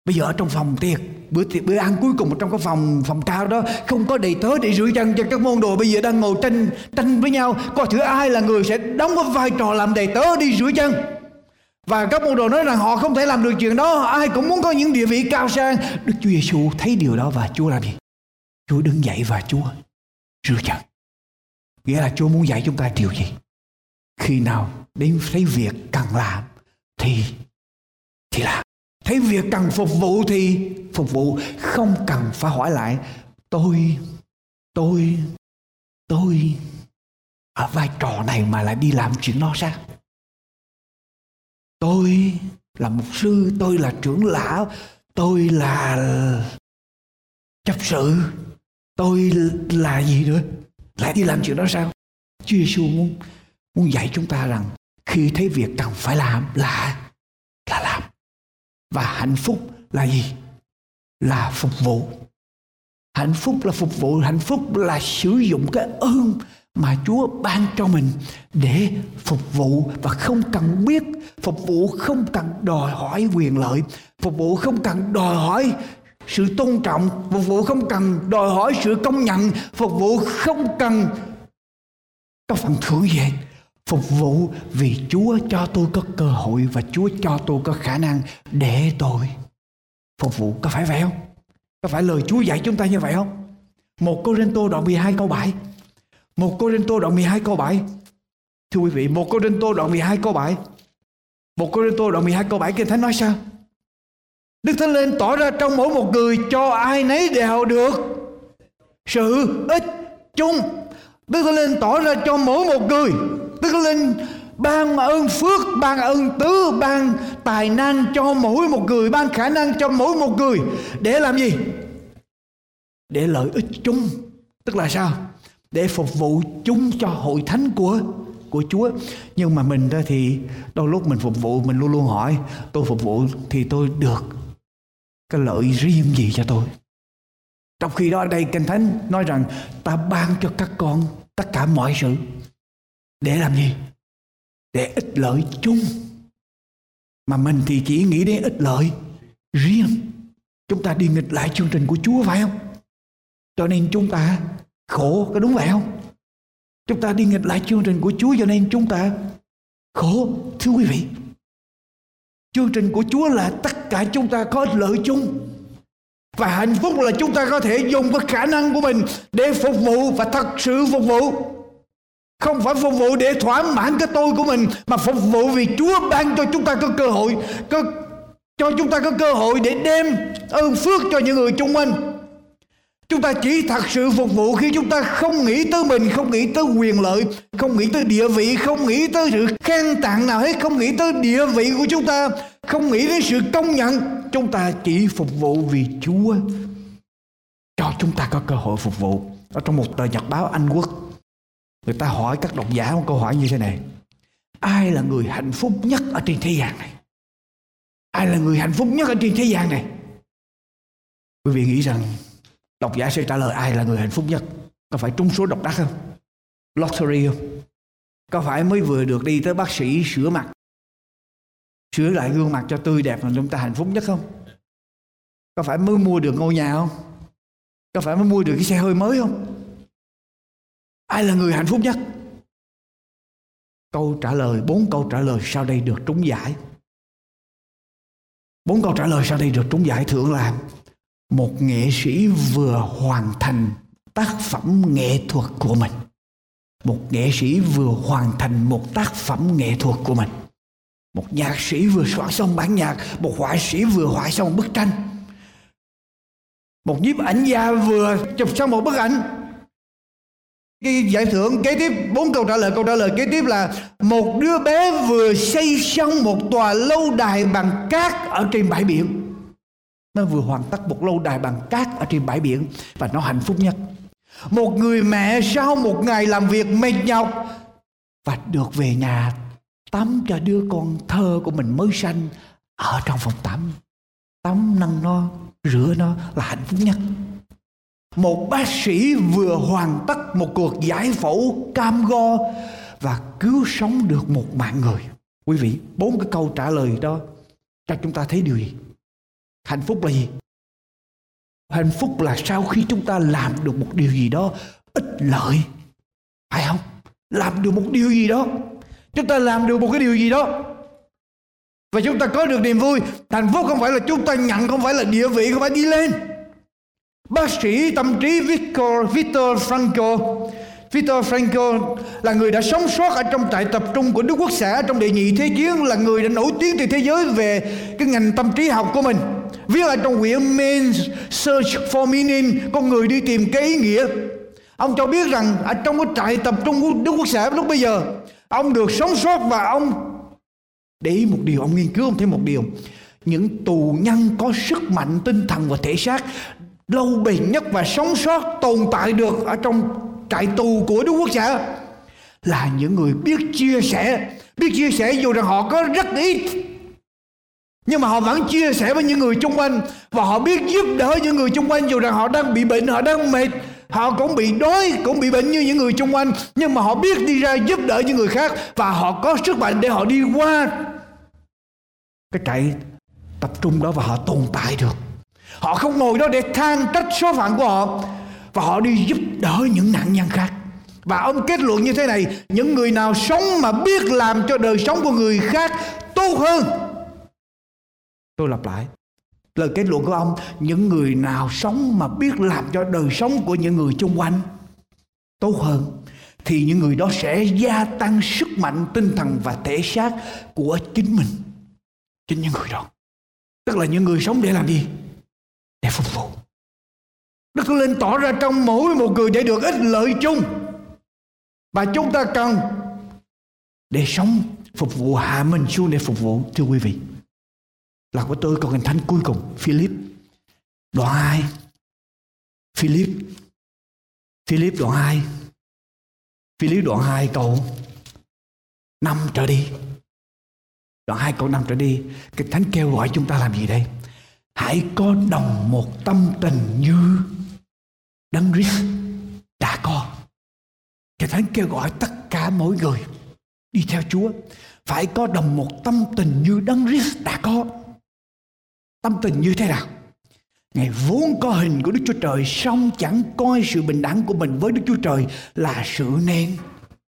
Bây giờ ở trong phòng tiệc bữa tiệc bữa ăn cuối cùng trong cái phòng phòng cao đó không có đầy tớ để rửa chân cho các môn đồ bây giờ đang ngồi tranh tranh với nhau coi thử ai là người sẽ đóng cái vai trò làm đầy tớ đi rửa chân và các môn đồ nói rằng họ không thể làm được chuyện đó. Ai cũng muốn có những địa vị cao sang. Đức chúa giêsu thấy điều đó và chúa làm gì? Chúa đứng dậy và chúa rửa chân nghĩa là chúa muốn dạy chúng ta điều gì? Khi nào đến thấy việc cần làm thì thì làm. Thấy việc cần phục vụ thì phục vụ. Không cần phải hỏi lại, tôi tôi tôi, ở vai trò này mà lại đi làm chuyện đó sao? Tôi là mục sư, tôi là trưởng lão, tôi là chấp sự, tôi là gì nữa? Lại đi làm chuyện đó sao? Chúa Giêsu muốn muốn dạy chúng ta rằng khi thấy việc cần phải làm là là làm. Và hạnh phúc là gì? Là phục vụ. Hạnh phúc là phục vụ, hạnh phúc là sử dụng cái ơn mà Chúa ban cho mình để phục vụ và không cần biết, phục vụ không cần đòi hỏi quyền lợi, phục vụ không cần đòi hỏi sự tôn trọng, phục vụ không cần đòi hỏi sự công nhận, phục vụ không cần có phần thưởng gì phục vụ vì Chúa cho tôi có cơ hội và Chúa cho tôi có khả năng để tôi phục vụ có phải vậy không? Có phải lời Chúa dạy chúng ta như vậy không? Một Cô Rinh Tô đoạn 12 câu 7 một Cô Tô đoạn 12 câu 7 Thưa quý vị, một Cô Tô đoạn 12 câu 7 Một Cô Tô đoạn 12 câu 7 Kinh Thánh nói sao? Đức Thánh Linh tỏ ra trong mỗi một người cho ai nấy đều được sự ích chung. Đức Thánh Linh tỏ ra cho mỗi một người. Đức Thánh Linh ban ơn phước, ban ơn tứ, ban tài năng cho mỗi một người, ban khả năng cho mỗi một người. Để làm gì? Để lợi ích chung. Tức là sao? Để phục vụ chung cho hội thánh của của Chúa. Nhưng mà mình đó thì đôi lúc mình phục vụ, mình luôn luôn hỏi, tôi phục vụ thì tôi được cái lợi riêng gì cho tôi? Trong khi đó ở đây, kinh thánh nói rằng ta ban cho các con tất cả mọi sự để làm gì? Để ích lợi chung. Mà mình thì chỉ nghĩ đến ích lợi riêng. Chúng ta đi nghịch lại chương trình của Chúa phải không? Cho nên chúng ta khổ có đúng vậy không chúng ta đi nghịch lại chương trình của Chúa cho nên chúng ta khổ thưa quý vị Chương trình của Chúa là tất cả chúng ta có lợi chung. Và hạnh phúc là chúng ta có thể dùng cái khả năng của mình để phục vụ và thật sự phục vụ. Không phải phục vụ để thỏa mãn cái tôi của mình mà phục vụ vì Chúa ban cho chúng ta có cơ hội, có, cho chúng ta có cơ hội để đem ơn phước cho những người chung quanh. Chúng ta chỉ thật sự phục vụ khi chúng ta không nghĩ tới mình, không nghĩ tới quyền lợi, không nghĩ tới địa vị, không nghĩ tới sự khen tặng nào hết, không nghĩ tới địa vị của chúng ta, không nghĩ đến sự công nhận. Chúng ta chỉ phục vụ vì Chúa cho chúng ta có cơ hội phục vụ. Ở trong một tờ nhật báo Anh Quốc, người ta hỏi các độc giả một câu hỏi như thế này. Ai là người hạnh phúc nhất ở trên thế gian này? Ai là người hạnh phúc nhất ở trên thế gian này? Quý vị nghĩ rằng Độc giả sẽ trả lời ai là người hạnh phúc nhất? Có phải trúng số độc đắc không? Lottery không? Có phải mới vừa được đi tới bác sĩ sửa mặt Sửa lại gương mặt cho tươi đẹp mà chúng ta hạnh phúc nhất không? Có phải mới mua được ngôi nhà không? Có phải mới mua được cái xe hơi mới không? Ai là người hạnh phúc nhất? Câu trả lời, bốn câu trả lời sau đây được trúng giải. Bốn câu trả lời sau đây được trúng giải thưởng làm một nghệ sĩ vừa hoàn thành tác phẩm nghệ thuật của mình. Một nghệ sĩ vừa hoàn thành một tác phẩm nghệ thuật của mình. Một nhạc sĩ vừa soạn xong bản nhạc, một họa sĩ vừa họa xong bức tranh. Một nhiếp ảnh gia vừa chụp xong một bức ảnh. Cái giải thưởng kế tiếp, bốn câu trả lời, câu trả lời kế tiếp là một đứa bé vừa xây xong một tòa lâu đài bằng cát ở trên bãi biển nó vừa hoàn tất một lâu đài bằng cát ở trên bãi biển và nó hạnh phúc nhất. Một người mẹ sau một ngày làm việc mệt nhọc và được về nhà tắm cho đứa con thơ của mình mới sanh ở trong phòng tắm. Tắm nâng nó, rửa nó là hạnh phúc nhất. Một bác sĩ vừa hoàn tất một cuộc giải phẫu cam go và cứu sống được một mạng người. Quý vị, bốn cái câu trả lời đó, cho chúng ta thấy điều gì? Hạnh phúc là gì? Hạnh phúc là sau khi chúng ta làm được một điều gì đó ích lợi. Phải không? Làm được một điều gì đó. Chúng ta làm được một cái điều gì đó. Và chúng ta có được niềm vui. Hạnh phúc không phải là chúng ta nhận không phải là địa vị không phải đi lên. Bác sĩ tâm trí Victor, Victor Frankl. Victor Frankl là người đã sống sót ở trong trại tập trung của Đức Quốc xã trong đệ nhị thế chiến là người đã nổi tiếng trên thế giới về cái ngành tâm trí học của mình viết ở trong quyển means Search for Meaning, con người đi tìm cái ý nghĩa. Ông cho biết rằng ở trong cái trại tập trung của Đức Quốc xã lúc bây giờ, ông được sống sót và ông để ý một điều, ông nghiên cứu ông thấy một điều. Những tù nhân có sức mạnh tinh thần và thể xác lâu bền nhất và sống sót tồn tại được ở trong trại tù của Đức Quốc xã là những người biết chia sẻ. Biết chia sẻ dù rằng họ có rất ít nhưng mà họ vẫn chia sẻ với những người xung quanh. Và họ biết giúp đỡ những người xung quanh dù rằng họ đang bị bệnh, họ đang mệt, họ cũng bị đói, cũng bị bệnh như những người xung quanh. Nhưng mà họ biết đi ra giúp đỡ những người khác và họ có sức mạnh để họ đi qua cái trại tập trung đó và họ tồn tại được. Họ không ngồi đó để than trách số phận của họ và họ đi giúp đỡ những nạn nhân khác. Và ông kết luận như thế này, những người nào sống mà biết làm cho đời sống của người khác tốt hơn tôi lặp lại. Lời kết luận của ông, những người nào sống mà biết làm cho đời sống của những người xung quanh tốt hơn, thì những người đó sẽ gia tăng sức mạnh, tinh thần và thể xác của chính mình, chính những người đó. Tức là những người sống để làm gì? Để phục vụ. Đức Thánh Linh tỏ ra trong mỗi một người để được ích lợi chung. Và chúng ta cần để sống phục vụ hạ mình xuống để phục vụ, thưa quý vị là của tôi còn hình thánh cuối cùng, Philip. Đoạn 2 Philip. Philip đoạn 2 Philip đoạn 2 câu 5 trở đi. Đoạn 2 câu 5 trở đi, cái thánh kêu gọi chúng ta làm gì đây? Hãy có đồng một tâm tình như đấng Christ đã có. Cái thánh kêu gọi tất cả mỗi người đi theo Chúa. Phải có đồng một tâm tình như đấng Christ đã có. Tâm tình như thế nào? Ngài vốn có hình của Đức Chúa Trời song chẳng coi sự bình đẳng của mình với Đức Chúa Trời là sự nên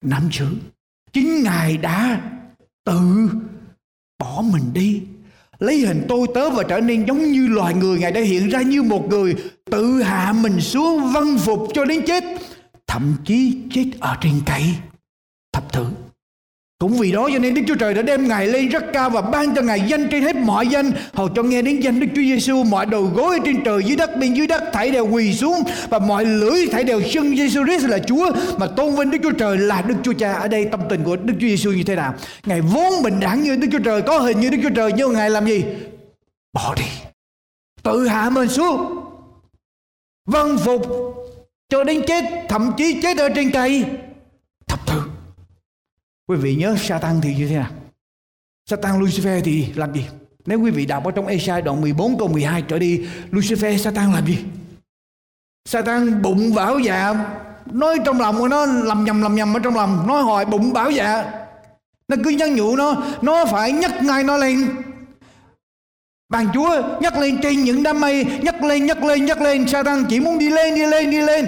nắm giữ. Chính Ngài đã tự bỏ mình đi. Lấy hình tôi, tớ và trở nên giống như loài người. Ngài đã hiện ra như một người tự hạ mình xuống văn phục cho đến chết. Thậm chí chết ở trên cây thập thượng. Cũng vì đó cho nên Đức Chúa Trời đã đem Ngài lên rất cao và ban cho Ngài danh trên hết mọi danh. Hầu cho nghe đến danh Đức Chúa Giêsu mọi đầu gối trên trời dưới đất bên dưới đất thảy đều quỳ xuống và mọi lưỡi thảy đều xưng Giêsu Christ là Chúa mà tôn vinh Đức Chúa Trời là Đức Chúa Cha. Ở đây tâm tình của Đức Chúa Giêsu như thế nào? Ngài vốn bình đẳng như Đức Chúa Trời, có hình như Đức Chúa Trời nhưng Ngài làm gì? Bỏ đi. Tự hạ mình xuống. Vâng phục cho đến chết, thậm chí chết ở trên cây Quý vị nhớ Satan thì như thế nào? Satan Lucifer thì làm gì? Nếu quý vị đọc ở trong Esai đoạn 14 câu 12 trở đi, Lucifer Satan làm gì? Satan bụng bảo dạ nói trong lòng của nó lầm nhầm lầm nhầm ở trong lòng nói hỏi bụng bảo dạ nó cứ nhắn nhủ nó nó phải nhắc ngay nó lên bàn chúa nhắc lên trên những đám mây nhắc lên nhắc lên nhắc lên Satan chỉ muốn đi lên đi lên đi lên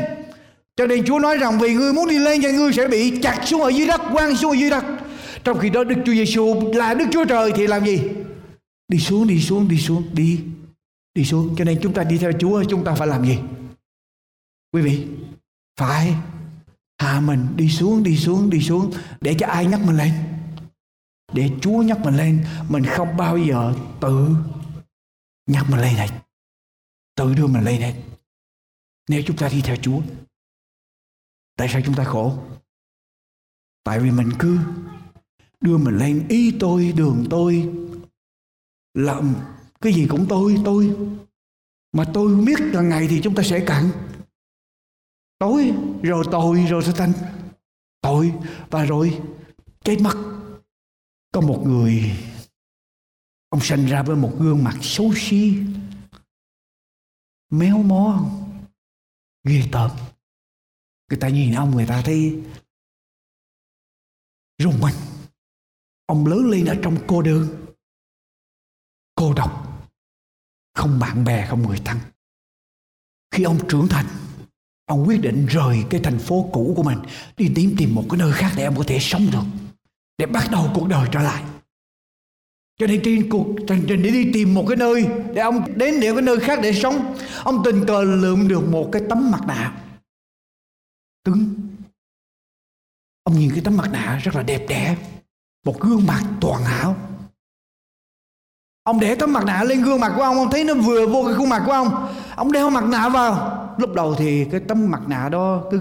cho nên Chúa nói rằng vì ngươi muốn đi lên thì ngươi sẽ bị chặt xuống ở dưới đất, quăng xuống ở dưới đất. Trong khi đó Đức Chúa Giêsu là Đức Chúa Trời thì làm gì? Đi xuống, đi xuống, đi xuống, đi. Đi xuống. Cho nên chúng ta đi theo Chúa chúng ta phải làm gì? Quý vị, phải hạ mình đi xuống, đi xuống, đi xuống để cho ai nhắc mình lên. Để Chúa nhắc mình lên, mình không bao giờ tự nhắc mình lên hết. Tự đưa mình lên hết. Nếu chúng ta đi theo Chúa tại sao chúng ta khổ? Tại vì mình cứ đưa mình lên ý tôi, đường tôi, làm cái gì cũng tôi tôi. Mà tôi không biết là ngày thì chúng ta sẽ cạn. Tối rồi tôi rồi sẽ thành tội và rồi chết mất có một người, ông sinh ra với một gương mặt xấu xí, méo mó, ghê tởm người ta nhìn ông, người ta thấy rùng mình. Ông lớn lên ở trong cô đơn, cô độc, không bạn bè, không người thân. Khi ông trưởng thành, ông quyết định rời cái thành phố cũ của mình, đi tìm tìm một cái nơi khác để ông có thể sống được, để bắt đầu cuộc đời trở lại. Cho nên trên cuộc hành trình để đi tìm một cái nơi để ông đến để cái nơi khác để sống, ông tình cờ lượm được một cái tấm mặt nạ cứng. Ông nhìn cái tấm mặt nạ rất là đẹp đẽ, một gương mặt toàn hảo ông để tấm mặt nạ lên gương mặt của ông ông thấy nó vừa vô cái khuôn mặt của ông. Ông đeo mặt nạ vào. Lúc đầu thì cái tấm mặt nạ đó cứ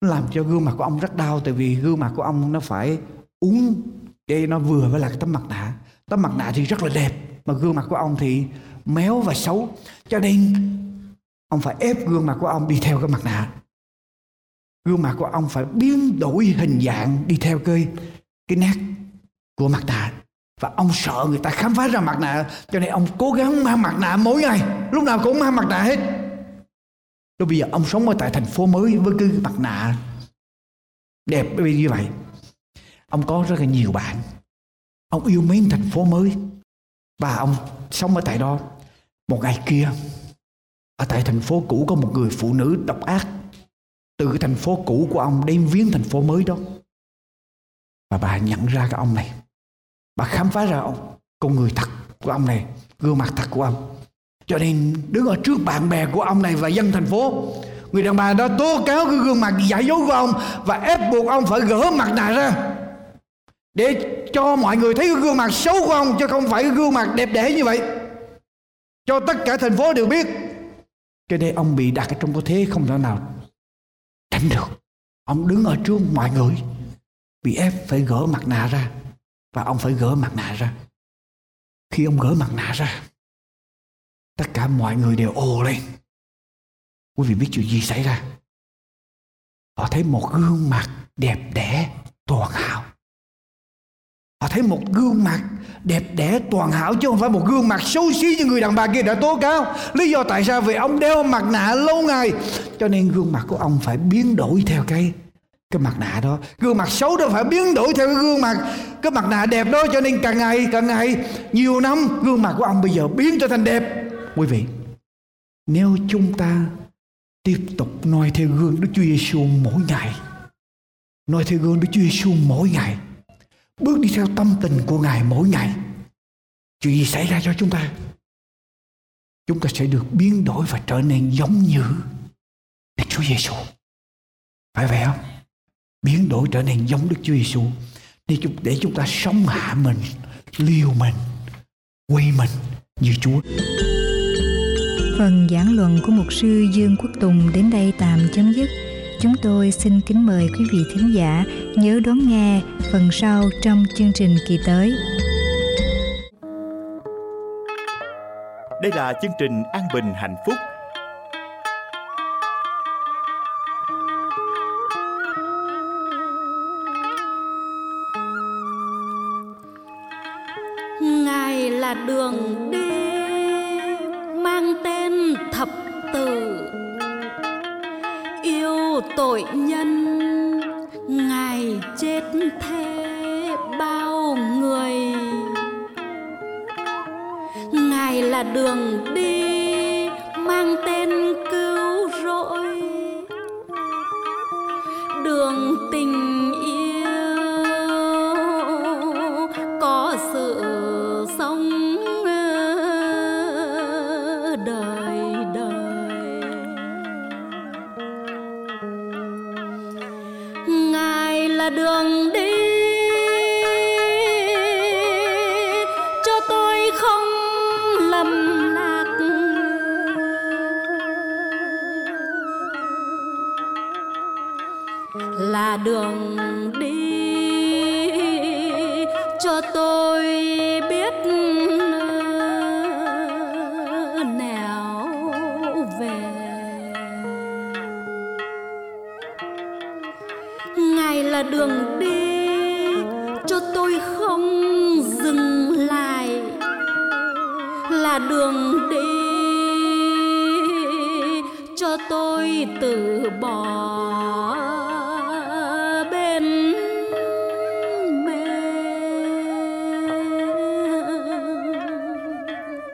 làm cho gương mặt của ông rất đau, tại vì gương mặt của ông nó phải uống để nó vừa với lại cái tấm mặt nạ. Tấm mặt nạ thì rất là đẹp, mà gương mặt của ông thì méo và xấu. Cho nên, ông phải ép gương mặt của ông đi theo cái mặt nạ gương mặt của ông phải biến đổi hình dạng đi theo cái cái nét của mặt nạ. Và ông sợ người ta khám phá ra mặt nạ, cho nên ông cố gắng mang mặt nạ mỗi ngày. Lúc nào cũng mang mặt nạ hết. Rồi bây giờ ông sống ở tại thành phố mới với cái mặt nạ đẹp như vậy. Ông có rất là nhiều bạn. Ông yêu mến thành phố mới. Và ông sống ở tại đó. Một ngày kia, ở tại thành phố cũ có một người phụ nữ độc ác từ cái thành phố cũ của ông đem viếng thành phố mới đó. Và bà nhận ra cái ông này. Bà khám phá ra ông. Con người thật của ông này, gương mặt thật của ông. Cho nên đứng ở trước bạn bè của ông này và dân thành phố, người đàn bà đó tố cáo cái gương mặt giả dối của ông và ép buộc ông phải gỡ mặt nạ ra để cho mọi người thấy cái gương mặt xấu của ông, chứ không phải cái gương mặt đẹp đẽ như vậy. Cho tất cả thành phố đều biết. Cho nên ông bị đặt ở trong cái thế không thể nào tránh được. Ông đứng ở trước mọi người. Bị ép phải gỡ mặt nạ ra. Và ông phải gỡ mặt nạ ra. Khi ông gỡ mặt nạ ra, tất cả mọi người đều ồ lên. Quý vị biết chuyện gì xảy ra? Họ thấy một gương mặt đẹp đẽ, toàn hảo họ thấy một gương mặt đẹp đẽ, toàn hảo chứ không phải một gương mặt xấu xí như người đàn bà kia đã tố cáo. Lý do tại sao? Vì ông đeo mặt nạ lâu ngày. Cho nên gương mặt của ông phải biến đổi theo cái cái mặt nạ đó. Gương mặt xấu đó phải biến đổi theo cái gương mặt, cái mặt nạ đẹp đó. Cho nên càng ngày càng ngày, nhiều năm, gương mặt của ông bây giờ biến trở thành đẹp. Quý vị, nếu chúng ta tiếp tục noi theo gương Đức Chúa Giêsu mỗi ngày, noi theo gương Đức Chúa Giêsu mỗi ngày bước đi theo tâm tình của Ngài mỗi ngày. Chuyện gì xảy ra cho chúng ta? Chúng ta sẽ được biến đổi và trở nên giống như Đức Chúa Giêsu phải vậy không? Biến đổi trở nên giống Đức Chúa Giêsu để chúng để chúng ta sống hạ mình, liều mình quy mình như Chúa. Phần giảng luận của mục sư Dương Quốc Tùng đến đây tạm chấm dứt. Chúng tôi xin kính mời quý vị thính giả nhớ đón nghe phần sau trong chương trình kỳ tới. Đây là chương trình An Bình Hạnh Phúc cho tôi từ bỏ bên mê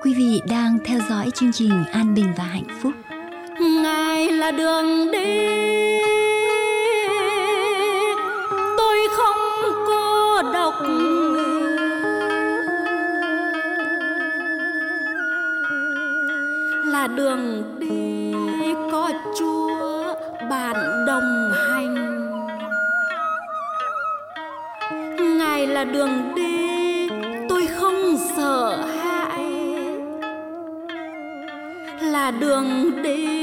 quý vị đang theo dõi chương trình an bình và hạnh phúc. Ngài là đường đi. Tôi không cô độc là đường đường đi.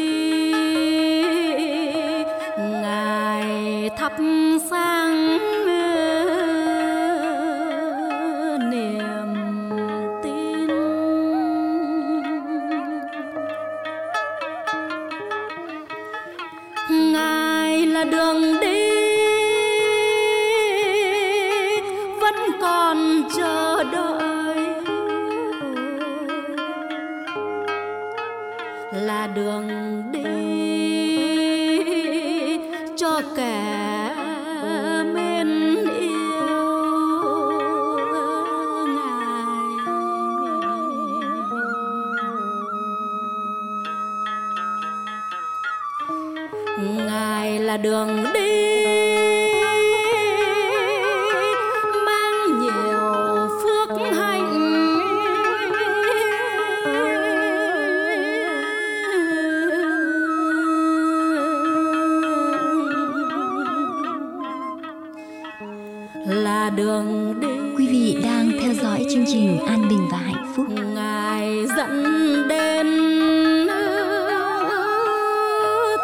Là đường đi Quý vị đang theo dõi chương trình An Bình và Hạnh Phúc. ngài dẫn đến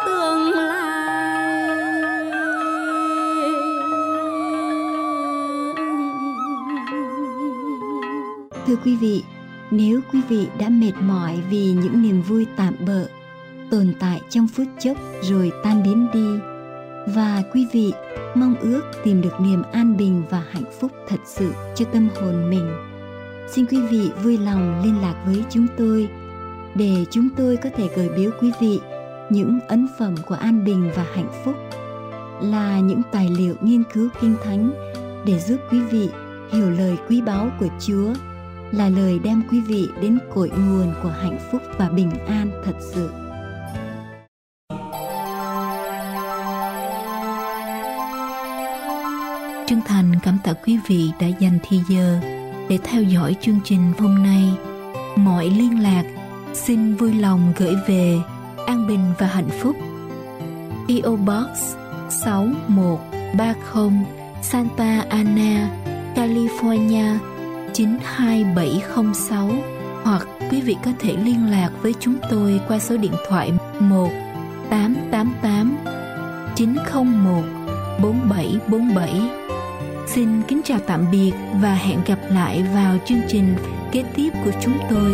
tương lai Thưa quý vị, nếu quý vị đã mệt mỏi vì những niềm vui tạm bợ, tồn tại trong phút chốc rồi tan biến đi, và quý vị mong ước tìm được niềm an bình và hạnh phúc thật sự cho tâm hồn mình, xin quý vị vui lòng liên lạc với chúng tôi để chúng tôi có thể gửi biếu quý vị những ấn phẩm của an bình và hạnh phúc là những tài liệu nghiên cứu kinh thánh để giúp quý vị hiểu lời quý báu của Chúa là lời đem quý vị đến cội nguồn của hạnh phúc và bình an thật sự. Chân thành cảm tạ quý vị đã dành thời giờ để theo dõi chương trình hôm nay. Mọi liên lạc xin vui lòng gửi về An Bình và Hạnh Phúc. PO Box 6130 Santa Ana, California 92706 hoặc quý vị có thể liên lạc với chúng tôi qua số điện thoại 1 888 901 4747. Xin kính chào tạm biệt và hẹn gặp lại vào chương trình kế tiếp của chúng tôi.